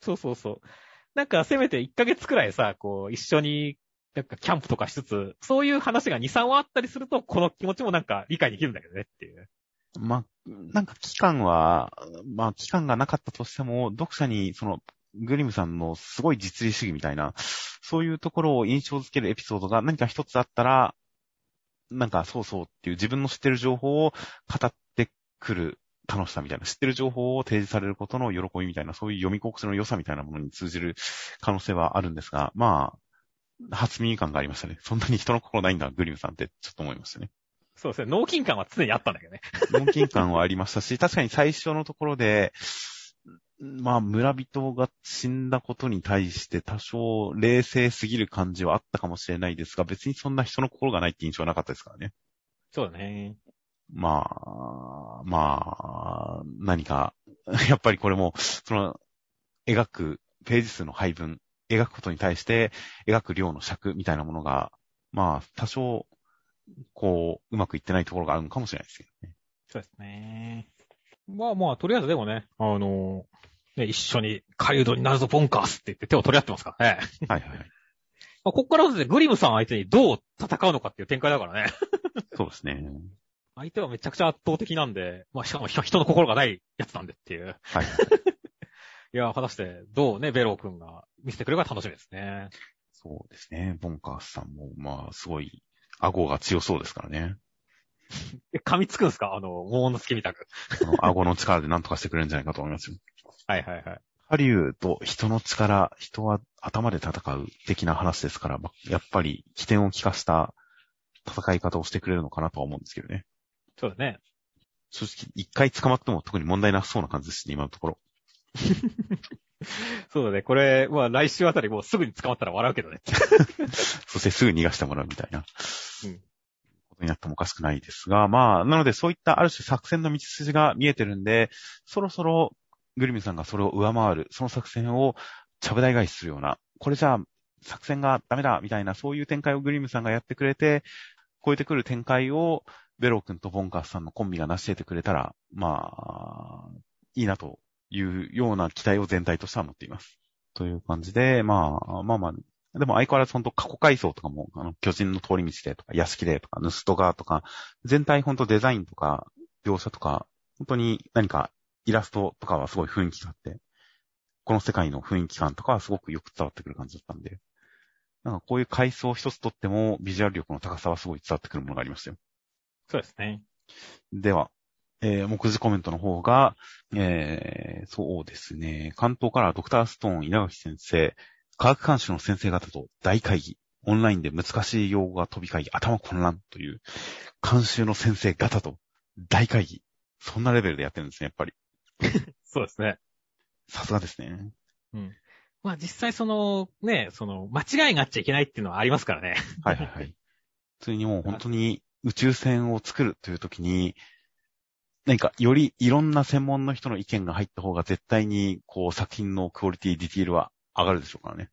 そうそうそう。なんかせめて1ヶ月くらいさ、こう、一緒に、なんかキャンプとかしつつ、そういう話が2、3話あったりすると、この気持ちもなんか理解できるんだけどねっていう。まあ、なんか期間は、まあ期間がなかったとしても、読者にそのグリムさんのすごい実利主義みたいな、そういうところを印象づけるエピソードが何か一つあったら、なんかそうそうっていう自分の知ってる情報を語ってくる楽しさみたいな、知ってる情報を提示されることの喜びみたいな、そういう読み心地の良さみたいなものに通じる可能性はあるんですが、まあ、初耳感がありましたね。そんなに人の心ないんだ、グリムさんってちょっと思いましたね。そうですね。脳筋感は常にあったんだけどね。脳筋感はありましたし、確かに最初のところで、まあ、村人が死んだことに対して多少冷静すぎる感じはあったかもしれないですが、別にそんな人の心がないって印象はなかったですからね。そうだね。まあ、まあ、何か、やっぱりこれも、その、描くページ数の配分、描くことに対して描く量の尺みたいなものが、まあ、多少、こう、うまくいってないところがあるのかもしれないですけどね。そうですね。まあまあ、とりあえずでもね、あの、ね、一緒に、カドになるぞ、ボンカースって言って手を取り合ってますからね。はいはいはい。まあ、こっからですね、グリムさん相手にどう戦うのかっていう展開だからね。そうですね。相手はめちゃくちゃ圧倒的なんで、まあ、しかも人の心がないやつなんでっていう。はい。いや、果たしてどうね、ベロー君が見せてくれるか楽しみですね。そうですね。ボンカースさんも、まあ、すごい、顎が強そうですからね。え、噛みつくんすか？あの、桃の助みたく。あの、顎の力で何とかしてくれるんじゃないかと思いますよ。はいはいはい。ハリウッド、人の力、人は頭で戦う的な話ですから、やっぱり起点を利かした戦い方をしてくれるのかなとは思うんですけどね。そうだね。正直、一回捕まっても特に問題なさそうな感じですね、今のところ。そうだね。これ、まあ来週あたりもうすぐに捕まったら笑うけどね。そしてすぐ逃がしてもらうみたいな。うん。ことになってもおかしくないですが、まあ、なのでそういったある種作戦の道筋が見えてるんで、そろそろグリムさんがそれを上回る、その作戦をちゃぶ台返しするような、これじゃあ作戦がダメだ、みたいな、そういう展開をグリムさんがやってくれて、超えてくる展開を、ベロー君とボンカースさんのコンビが成し得てくれたら、まあ、いいなというような期待を全体としては持っています。という感じで、まあ、まあまあ、でも相変わらず本当過去回想とかも、あの、巨人の通り道でとか、屋敷でとか、ヌストガーとか、全体本当デザインとか、描写とか、本当に何かイラストとかはすごい雰囲気があって、この世界の雰囲気感とかはすごくよく伝わってくる感じだったんで、なんかこういう階層一つとってもビジュアル力の高さはすごい伝わってくるものがありましたよ。そうですね。では、えー、目次コメントの方が、えー、そうですね、関東からドクターストーン稲垣先生、科学監修の先生方と大会議、オンラインで難しい用語が飛び交い頭混乱という、監修の先生方と大会議。そんなレベルでやってるんですね、やっぱり。そうですね。さすがですね。うん。まあ実際その、ね、その、間違いがあっちゃいけないっていうのはありますからね。はいはいはい。普通にもう本当に宇宙船を作るという時に、何かよりいろんな専門の人の意見が入った方が絶対にこう作品のクオリティ、ディティールは上がるでしょうからね。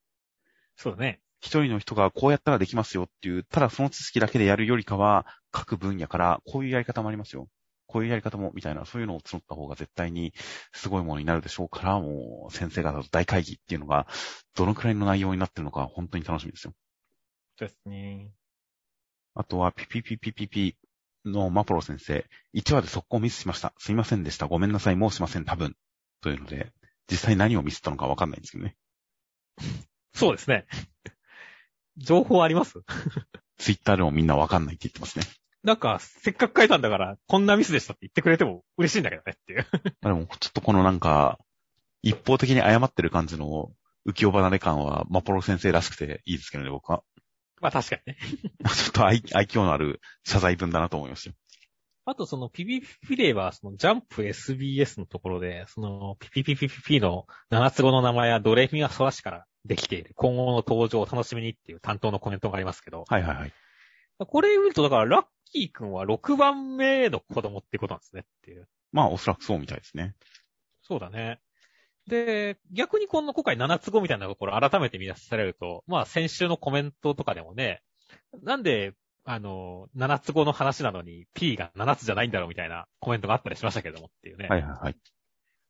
そうだね。一人の人がこうやったらできますよっていう、ただその知識だけでやるよりかは、各分野からこういうやり方もありますよ。こういうやり方も、みたいな、そういうのを募った方が絶対にすごいものになるでしょうから、もう先生方と大会議っていうのが、どのくらいの内容になってるのか、本当に楽しみですよ。ですね。あとは、ピピピピピピのマポロ先生、1話で速攻ミスしました。すいませんでした。ごめんなさい。もうしません。多分。というので、実際何をミスったのかわかんないんですけどね。そうですね。情報あります？ツイッターでもみんなわかんないって言ってますね。なんか、せっかく書いたんだから、こんなミスでしたって言ってくれても嬉しいんだけどねっていう。でも、ちょっとこのなんか、一方的に謝ってる感じの浮世離れ感は、マポロ先生らしくていいですけどね、僕は。まあ確かにね。ちょっと愛愛嬌のある謝罪文だなと思いましたよ。あとそのピピピレイは、そのジャンプ SBS のところで、そのピピピピピの7つ語の名前はドレミアソラシからできている。今後の登場を楽しみにっていう担当のコメントがありますけど。はいはいはい。これ見ると、だからラッキー君は6番目の子供ってことなんですねっていう。まあ、おそらくそうみたいですね。そうだね。で、逆にこの今回7つ語みたいなところ改めて見出されると、まあ先週のコメントとかでもね、なんで、あの、7つ語の話なのに P が7つじゃないんだろうみたいなコメントがあったりしましたけどもっていうね。はいはいはい。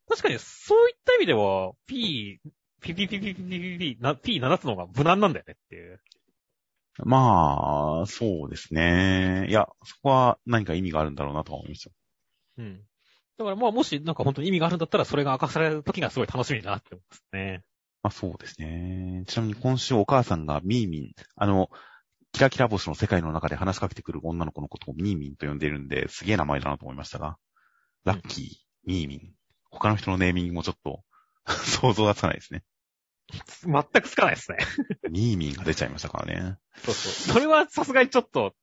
確かにそういった意味では P、ピピピピピピピピ、な P7 つの方が無難なんだよねっていう。まあ、そうですね。いや、そこは何か意味があるんだろうなとは思いますよ。うん。だからまあもしなんか本当に意味があるんだったらそれが明かされる時がすごい楽しみだなって思いますね。まあそうですね。ちなみに今週お母さんがミーミン、あの、キラキラ星の世界の中で話しかけてくる女の子のことをミーミンと呼んでいるんで、すげえ名前だなと思いましたが、ラッキー、ミーミン。他の人のネーミングもちょっと 想像がつかないですね。全くつかないですね。ミーミンが出ちゃいましたからね。そうそう。それはさすがにちょっと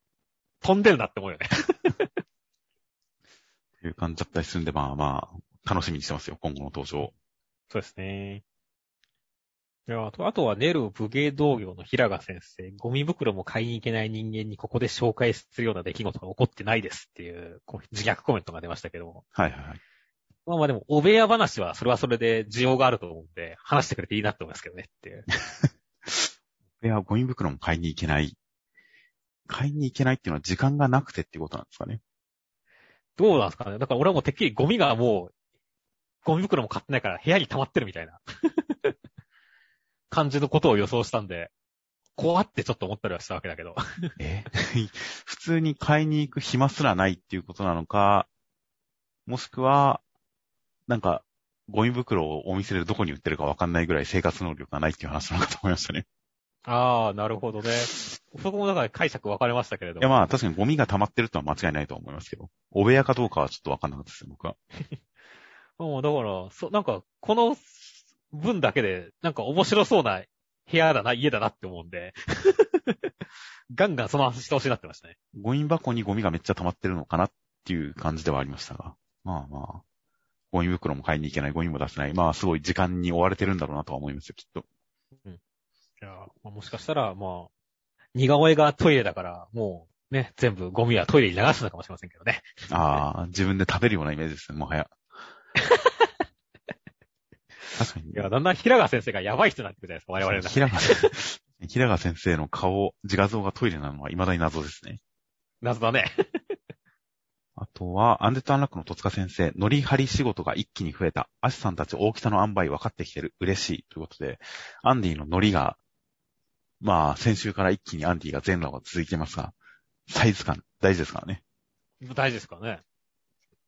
飛んでるなって思うよね。という感じだったりするんで、まあまあ、楽しみにしてますよ、今後の登場。そうですね。いやあと、あとはネル武芸道業の平賀先生、ゴミ袋も買いに行けない人間にここで紹介するような出来事が起こってないですっていう自虐コメントが出ましたけども。はいはいはい。まあまあでも、お部屋話はそれはそれで需要があると思うんで、話してくれていいなって思いますけどねっていう。いや、ゴミ袋も買いに行けない。買いに行けないっていうのは時間がなくてっていうことなんですかね。どうなんですかねだから俺はもうてっきりゴミがもう、ゴミ袋も買ってないから部屋に溜まってるみたいな感じのことを予想したんで、怖ってちょっと思ったりはしたわけだけど。え？普通に買いに行く暇すらないっていうことなのか、もしくは、なんか、ゴミ袋をお店でどこに売ってるかわかんないぐらい生活能力がないっていう話なのかと思いましたね。ああ、なるほどね。そこもだから解釈分かれましたけれどいやまあ確かにゴミが溜まってるとは間違いないと思いますけど、お部屋かどうかはちょっとわかんなかったですよ、僕は。もうだから、そ、なんか、この分だけで、なんか面白そうな部屋だな、家だなって思うんで、ガンガンその話してほしいなってましたね。ゴミ箱にゴミがめっちゃ溜まってるのかなっていう感じではありましたが。まあまあ。ゴミ袋も買いに行けない、ゴミも出せない。まあすごい時間に追われてるんだろうなとは思いますよ、きっと。いや、まあ、もしかしたら、まあ、似顔絵がトイレだから、もう、ね、全部ゴミはトイレに流すのかもしれませんけどね。ああ、自分で食べるようなイメージですね、もはや。確かに。いや、だんだん平川先生がやばい人になってくるじゃないですか、我々の中で。平川先生、平川先生の顔、自画像がトイレなのは未だに謎ですね。謎だね。あとは、アンデッドアンラックの戸塚先生、乗り張り仕事が一気に増えた。アシさんたち大きさの塩梅分かってきてる。嬉しい。ということで、アンディの乗りが、まあ、先週から一気にアンディが全裸が続いてますが、サイズ感大事ですからね。大事ですからね。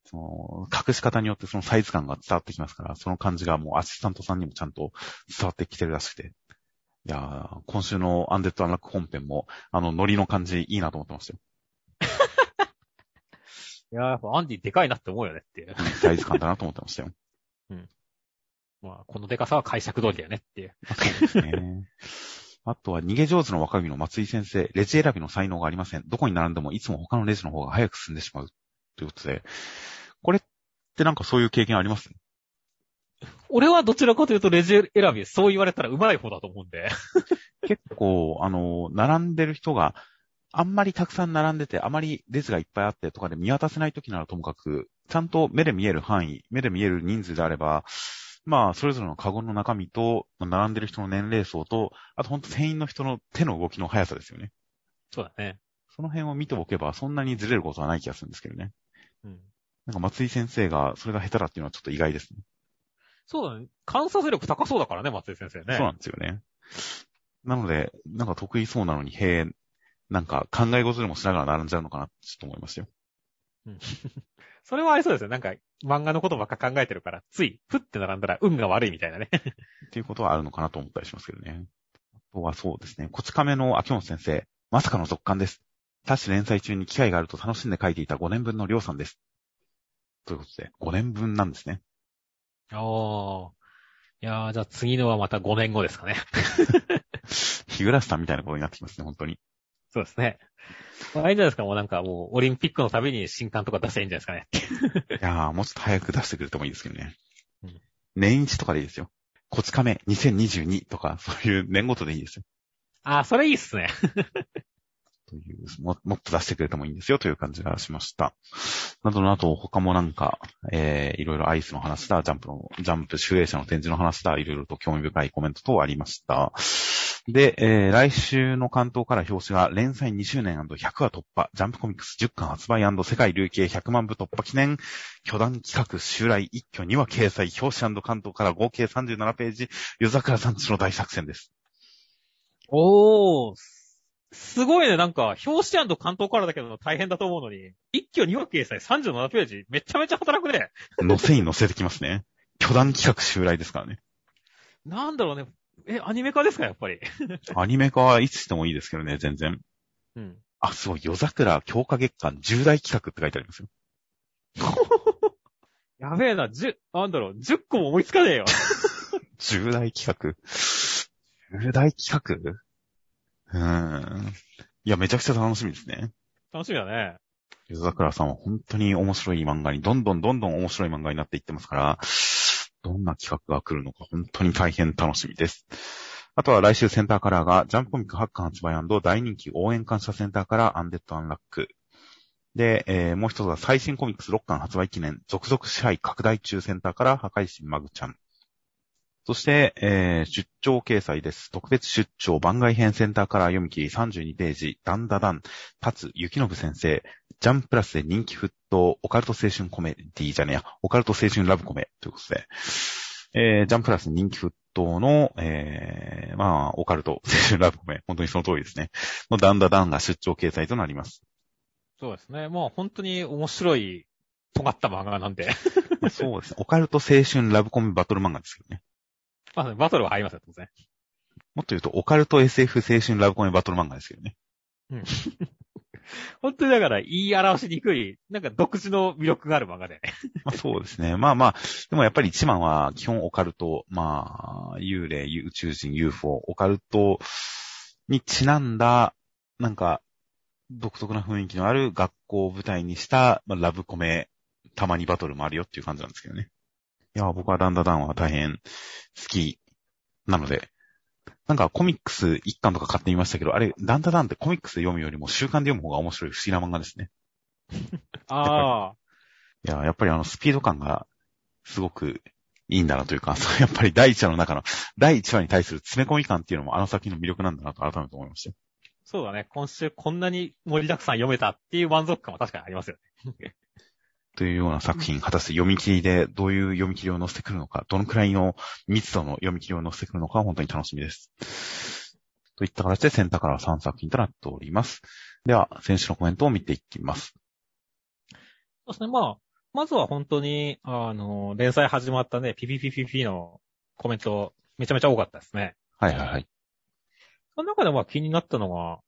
その、隠し方によってそのサイズ感が伝わってきますから、その感じがもうアシスタントさんにもちゃんと伝わってきてるらしくて。いやー、今週のアンデッドアンラック本編も、あの、ノリの感じいいなと思ってましたよ。いやー、やっぱアンディでかいなって思うよねっていう。サイズ感だなと思ってましたよ。まあ、このでかさは解釈通りだよねっていう。そうですね。あとは、逃げ上手の若君の松井先生、レジ選びの才能がありません。どこに並んでもいつも他のレジの方が早く進んでしまう。ということで、これってなんかそういう経験あります？俺はどちらかというとレジ選び、そう言われたら上手い方だと思うんで。結構、あの、並んでる人があんまりたくさん並んでて、あまり列がいっぱいあってとかで見渡せない時ならともかく、ちゃんと目で見える範囲、目で見える人数であれば、まあ、それぞれのカゴの中身と、並んでる人の年齢層と、あとほんと店員の人の手の動きの速さですよね。そうだね。その辺を見ておけば、そんなにずれることはない気がするんですけどね。うん。なんか松井先生がそれが下手だっていうのはちょっと意外ですね。そうだね。観察力高そうだからね、松井先生ね。そうなんですよね。なので、なんか得意そうなのに、へえ、なんか考え事でもしながら並んじゃうのかなちょっと思いましたよ。それはありそうですよ。なんか、漫画のことばっか考えてるから、つい、ふって並んだら運が悪いみたいなね。っていうことはあるのかなと思ったりしますけどね。あとはそうですね。こち亀の秋元先生、まさかの続刊です。タッシュ連載中に機会があると楽しんで書いていた5年分のりょうさんです。ということで、5年分なんですね。おー。いやー、じゃあ次のはまた5年後ですかね。日暮さんみたいなことになってきますね、本当に。そうですね。まあ、あれじゃないですか、もうなんかもう、オリンピックのたびに新刊とか出せばいいんじゃないですかね。いやー、もうちょっと早く出してくれてもいいですけどね。うん年一とかでいいですよ。こち亀2022とか、そういう年ごとでいいですよ。あー、それいいっすね。というも、もっと出してくれてもいいんですよという感じがしました。などなど、他もなんか、えー、いろいろアイスの話だ、ジャンプの、ジャンプ集英社の展示の話だ、いろいろと興味深いコメント等ありました。で、えー、来週の関東から表紙が連載2周年 &100 話突破、ジャンプコミックス10巻発売世界累計100万部突破記念、巨大企画襲来一挙2話掲載、表紙関東から合計37ページ、夜桜さんちの大作戦です。おー。すごいね、なんか、表紙関東からだけど大変だと思うのに、一挙2話掲載37ページ、めちゃめちゃ働くね。乗せに乗せてきますね。巨大企画襲来ですからね。なんだろうね。え、アニメ化ですか、やっぱり？アニメ化はいつしてもいいですけどね、全然。うん。あ、すごい。夜桜強化月間重大企画って書いてありますよ。やべえな、10、なんだろう、10個も思いつかねえよ。重大企画。重大企画？うーん。いや、めちゃくちゃ楽しみですね。楽しみだね。夜桜さんは本当に面白い漫画に、どんどんどんどん面白い漫画になっていってますから、どんな企画が来るのか本当に大変楽しみです。あとは来週センターカラーが、ジャンプコミック8巻発売大人気応援感謝センターカラーアンデッドアンラック。で、えーもう一つは最新コミックス6巻発売記念、続々支配拡大中センターから破壊神マグちゃん。そして、えー出張掲載です。特別出張番外編センターから読み切り32ページ、ダンダダン、立つ雪信先生、ジャンプラスで人気沸騰、オカルト青春コメディじゃねえや、オカルト青春ラブコメということで、えージャンプラス人気沸騰の、えーまあ、オカルト青春ラブコメ、本当にその通りですね。のダンダダンが出張掲載となります。そうですね。もう本当に面白い、尖った漫画なんで。ま あそうですね。オカルト青春ラブコメバトル漫画ですけどね。まあ、バトルは入りますよ、当然。もっと言うと、オカルト SF 青春ラブコメバトル漫画ですけどね。本当にだから言い表しにくい、なんか独自の魅力がある漫画で。まあそうですね。まあまあ、でもやっぱり一番は基本オカルト、まあ、幽霊、宇宙人、UFO、オカルトにちなんだ、なんか、独特な雰囲気のある学校を舞台にした、まあ、ラブコメ、たまにバトルもあるよっていう感じなんですけどね。いや、僕はダンダダンは大変好きなので、なんかコミックス一巻とか買ってみましたけど、あれ、ダンダダンってコミックスで読むよりも週刊で読む方が面白い不思議な漫画ですね。ああ。いや、やっぱりあのスピード感がすごくいいんだなというか、やっぱり第一話の中の第一話に対する詰め込み感っていうのもあの作品の魅力なんだなと改めて思いましたよ。そうだね。今週こんなに盛りだくさん読めたっていう満足感は確かにありますよね。というような作品、果たして読み切りでどういう読み切りを載せてくるのか、どのくらいの密度の読み切りを載せてくるのかは本当に楽しみです。といった形でセンターからは3作品となっております。では、選手のコメントを見ていきます。そうですね。まあ、まずは本当に、あの、連載始まったね、ピピピピピのコメント、めちゃめちゃ多かったですね。はいはいはい。その中でまあ気になったのが、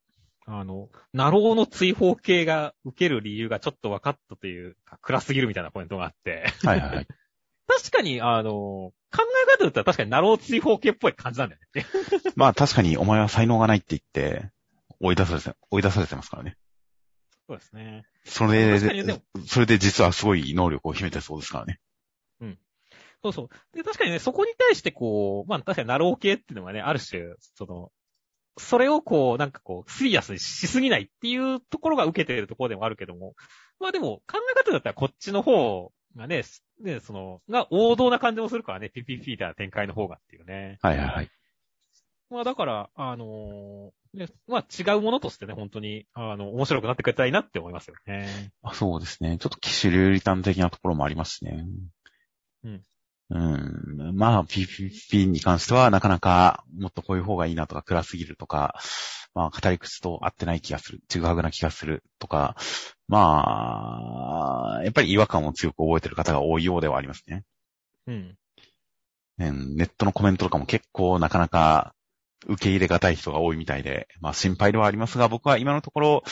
あの、なろうの追放系がウケる理由がちょっと分かったというか、暗すぎるみたいなコメントがあって。はいはいはい。確かに、あの、考え方だったら確かになろう追放系っぽい感じなんだよね。まあ確かにお前は才能がないって言って、追い出されて、追い出されてますからね。そうですね。それでそれで実はすごい能力を秘めてそうですからね。そうそう。で、確かにね、そこに対してこう、まあ確かにナロー系っていうのがね、ある種、その、それをこう、なんかこう、シリアスにしすぎないっていうところが受けているところでもあるけども、まあでも、考え方だったらこっちの方がね、ね、その、が王道な感じもするからね、ピピピみたいな展開の方がっていうね。はいはいはい。まあだから、あのーね、まあ違うものとしてね、本当に、あの、面白くなってくれたらいいなって思いますよね。あそうですね。ちょっと騎士流リターン的なところもありますしね。うん。うん。まあ、PPP に関してはなかなかもっとこういう方がいいなとか暗すぎるとか、まあ、語り口と合ってない気がする。ちぐはぐな気がするとか、まあ、やっぱり違和感を強く覚えてる方が多いようではありますね。うん。ねネットのコメントとかも結構なかなか受け入れがたい人が多いみたいで、まあ心配ではありますが、僕は今のところ、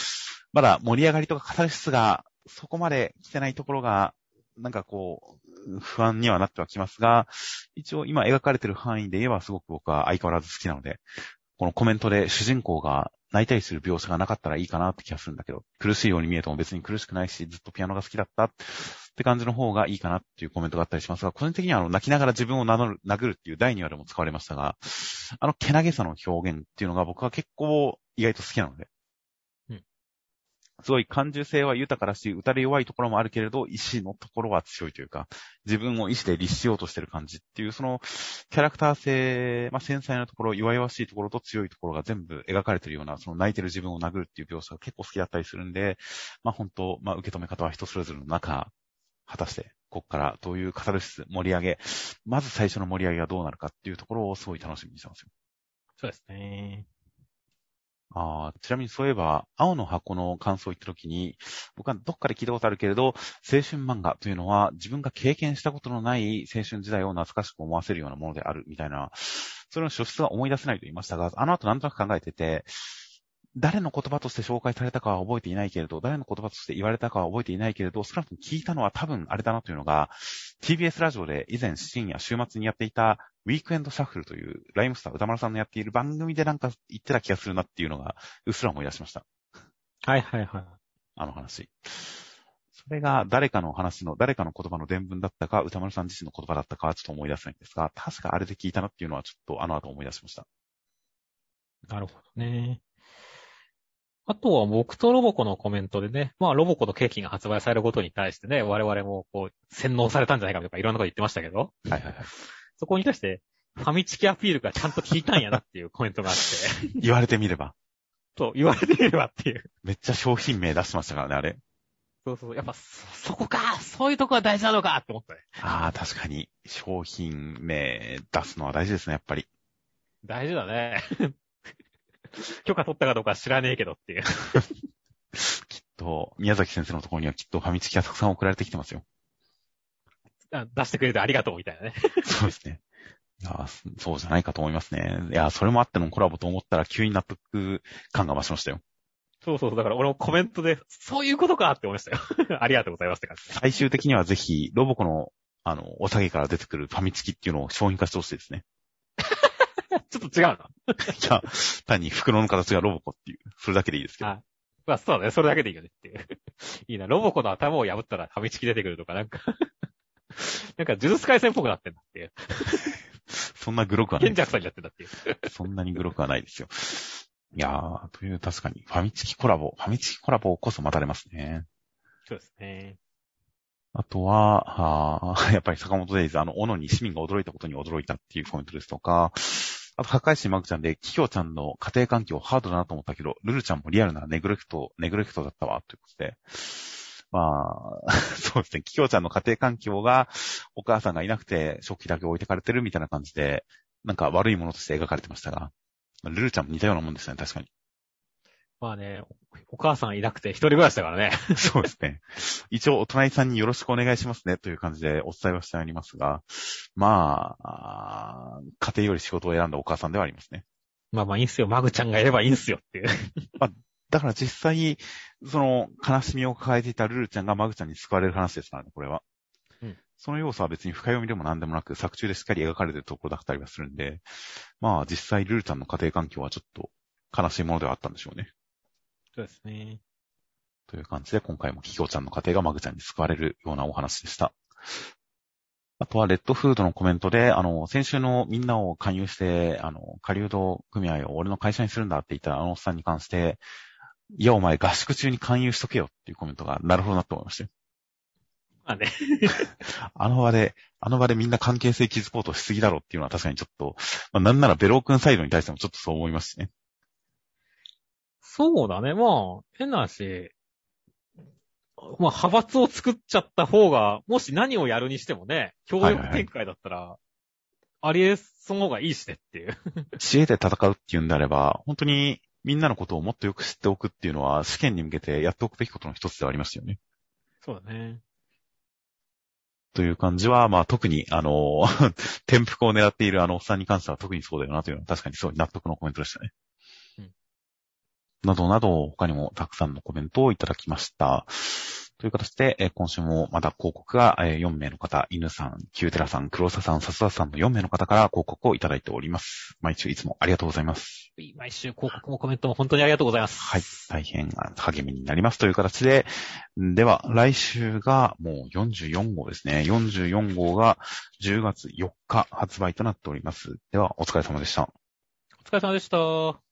まだ盛り上がりとかカタルシスがそこまで来てないところが、なんかこう、不安にはなってはきますが、一応今描かれてる範囲で言えばすごく僕は相変わらず好きなので、このコメントで主人公が泣いたりする描写がなかったらいいかなって気がするんだけど、苦しいように見えても別に苦しくないし、ずっとピアノが好きだったって感じの方がいいかなっていうコメントがあったりしますが、個人的にはあの泣きながら自分を名乗る、殴るっていう第2話でも使われましたが、あのけなげさの表現っていうのが僕は結構意外と好きなので。すごい感受性は豊かだし、打たれ弱いところもあるけれど、意志のところは強いというか、自分を意志で律しようとしてる感じっていう、そのキャラクター性、まあ、繊細なところ、弱々しいところと強いところが全部描かれてるような、その泣いてる自分を殴るっていう描写が結構好きだったりするんで、まあ本当、まあ受け止め方は人それぞれの中、果たして、こっからどういうカタルシス、盛り上げ、まず最初の盛り上げがどうなるかっていうところをすごい楽しみにしてますよ。そうですね。ああちなみにそういえば、青の箱の感想を言ったときに、僕はどっかで聞いたことあるけれど、青春漫画というのは自分が経験したことのない青春時代を懐かしく思わせるようなものであるみたいな、それの書質は思い出せないと言いましたが、あの後なんとなく考えてて、誰の言葉として紹介されたかは覚えていないけれど、誰の言葉として言われたかは覚えていないけれど、少なくとも聞いたのは多分あれだなというのが、TBS ラジオで以前深夜週末にやっていたウィークエンドシャッフルというライムスター歌丸さんのやっている番組でなんか言ってた気がするなっていうのが、うっすら思い出しました。はいはいはい。あの話。それが誰かの話の、誰かの言葉の伝聞だったか、歌丸さん自身の言葉だったかはちょっと思い出せないんですが、確かあれで聞いたなっていうのはちょっとあの後思い出しました。なるほどね。あとは僕とロボコのコメントでね、まあロボコのケーキが発売されることに対してね、我々もこう、洗脳されたんじゃないかとかいろんなこと言ってましたけど、はいはいはい。そこに対して、ファミチキアピールがちゃんと効いたんやなっていうコメントがあって、言われてみれば。と言われてみればっていう。めっちゃ商品名出してましたからね、あれ。そうそう、やっぱそ、そこかそういうとこが大事なのかって思ったね。ああ、確かに、商品名出すのは大事ですね、やっぱり。大事だね。許可取ったかどうかは知らねえけどっていう。きっと、宮崎先生のところにはきっとファミチキがたくさん送られてきてますよ。あ出してくれてありがとうみたいなね。そうですね。いや、そうじゃないかと思いますね。いや、それもあってのコラボと思ったら急に納得感が増しましたよ。そうそうそう。だから俺もコメントで、そういうことかって思いましたよ。ありがとうございますって感じ。最終的にはぜひ、ロボコの、あの、お下げから出てくるファミチキっていうのを商品化してほしいですね。ちょっと違うな。いや、単に袋の形がロボコっていう、それだけでいいですけど。あまあそうだね。それだけでいいよねっていう。いいな。ロボコの頭を破ったらファミチキ出てくるとか、なんか なんか呪術回戦っぽくなってんだっていう。そんなグロくはない賢。者さんになってんだっていう。そんなにグロくはないですよ。いやー、という確かに、ファミチキコラボ、ファミチキコラボこそ待たれますね。そうですね。あとは、あーやっぱり坂本デイズ、あの、斧に市民が驚いたことに驚いたっていうコメントですとか、あと、高橋マグちゃんで、キキョウちゃんの家庭環境ハードだなと思ったけど、ルルちゃんもリアルなネグレクト、ネグレクトだったわ、ということで。まあ、そうですね、キキョウちゃんの家庭環境が、お母さんがいなくて、食器だけ置いてかれてるみたいな感じで、なんか悪いものとして描かれてましたが、ルルちゃんも似たようなもんですね、確かに。まあね、お母さんいなくて一人暮らしだからね。そうですね。一応、お隣さんによろしくお願いしますね、という感じでお伝えはしてありますが、まあ、家庭より仕事を選んだお母さんではありますね。まあまあいいんすよ。マグちゃんがいればいいんすよっていう。だから実際、その悲しみを抱えていたルルちゃんがマグちゃんに救われる話ですからね、これは。うんその要素は別に深読みでも何でもなく、作中でしっかり描かれてるところだったりはするんで、まあ実際ルルちゃんの家庭環境はちょっと悲しいものではあったんでしょうね。そうですね。という感じで、今回もキキョウちゃんの家庭がマグちゃんに救われるようなお話でした。あとは、レッドフードのコメントで、あの、先週のみんなを勧誘して、あの、狩人組合を俺の会社にするんだって言ったあのおっさんに関して、いや、お前合宿中に勧誘しとけよっていうコメントが、なるほどなと思いましたよ。まあね。あの場で、あの場でみんな関係性築こうとしすぎだろっていうのは確かにちょっと、まあ、なんならベロー君サイドに対してもちょっとそう思いますしね。そうだね。まあ、変な話。まあ、派閥を作っちゃった方が、もし何をやるにしてもね、協力展開だったら、ありえその方がいいしねっていう。知恵で戦うっていうんであれば、本当にみんなのことをもっとよく知っておくっていうのは試験に向けてやっておくべきことの一つではありますよね。そうだね。という感じは、まあ特に、あの、転覆を狙っているあのおっさんに関しては特にそうだよなというのは確かにそう納得のコメントでしたね。うんなどなど、他にもたくさんのコメントをいただきました。という形で、えー今週もまた広告が、えー4名の方、犬さん、キューテラさん、黒沢さん、笹田さんの4名の方から広告をいただいております。毎週いつもありがとうございます。毎週広告もコメントも本当にありがとうございます。はい。大変励みになりますという形で、では、来週がもう44号ですね。44号が10月4日発売となっております。では、お疲れ様でした。お疲れ様でした。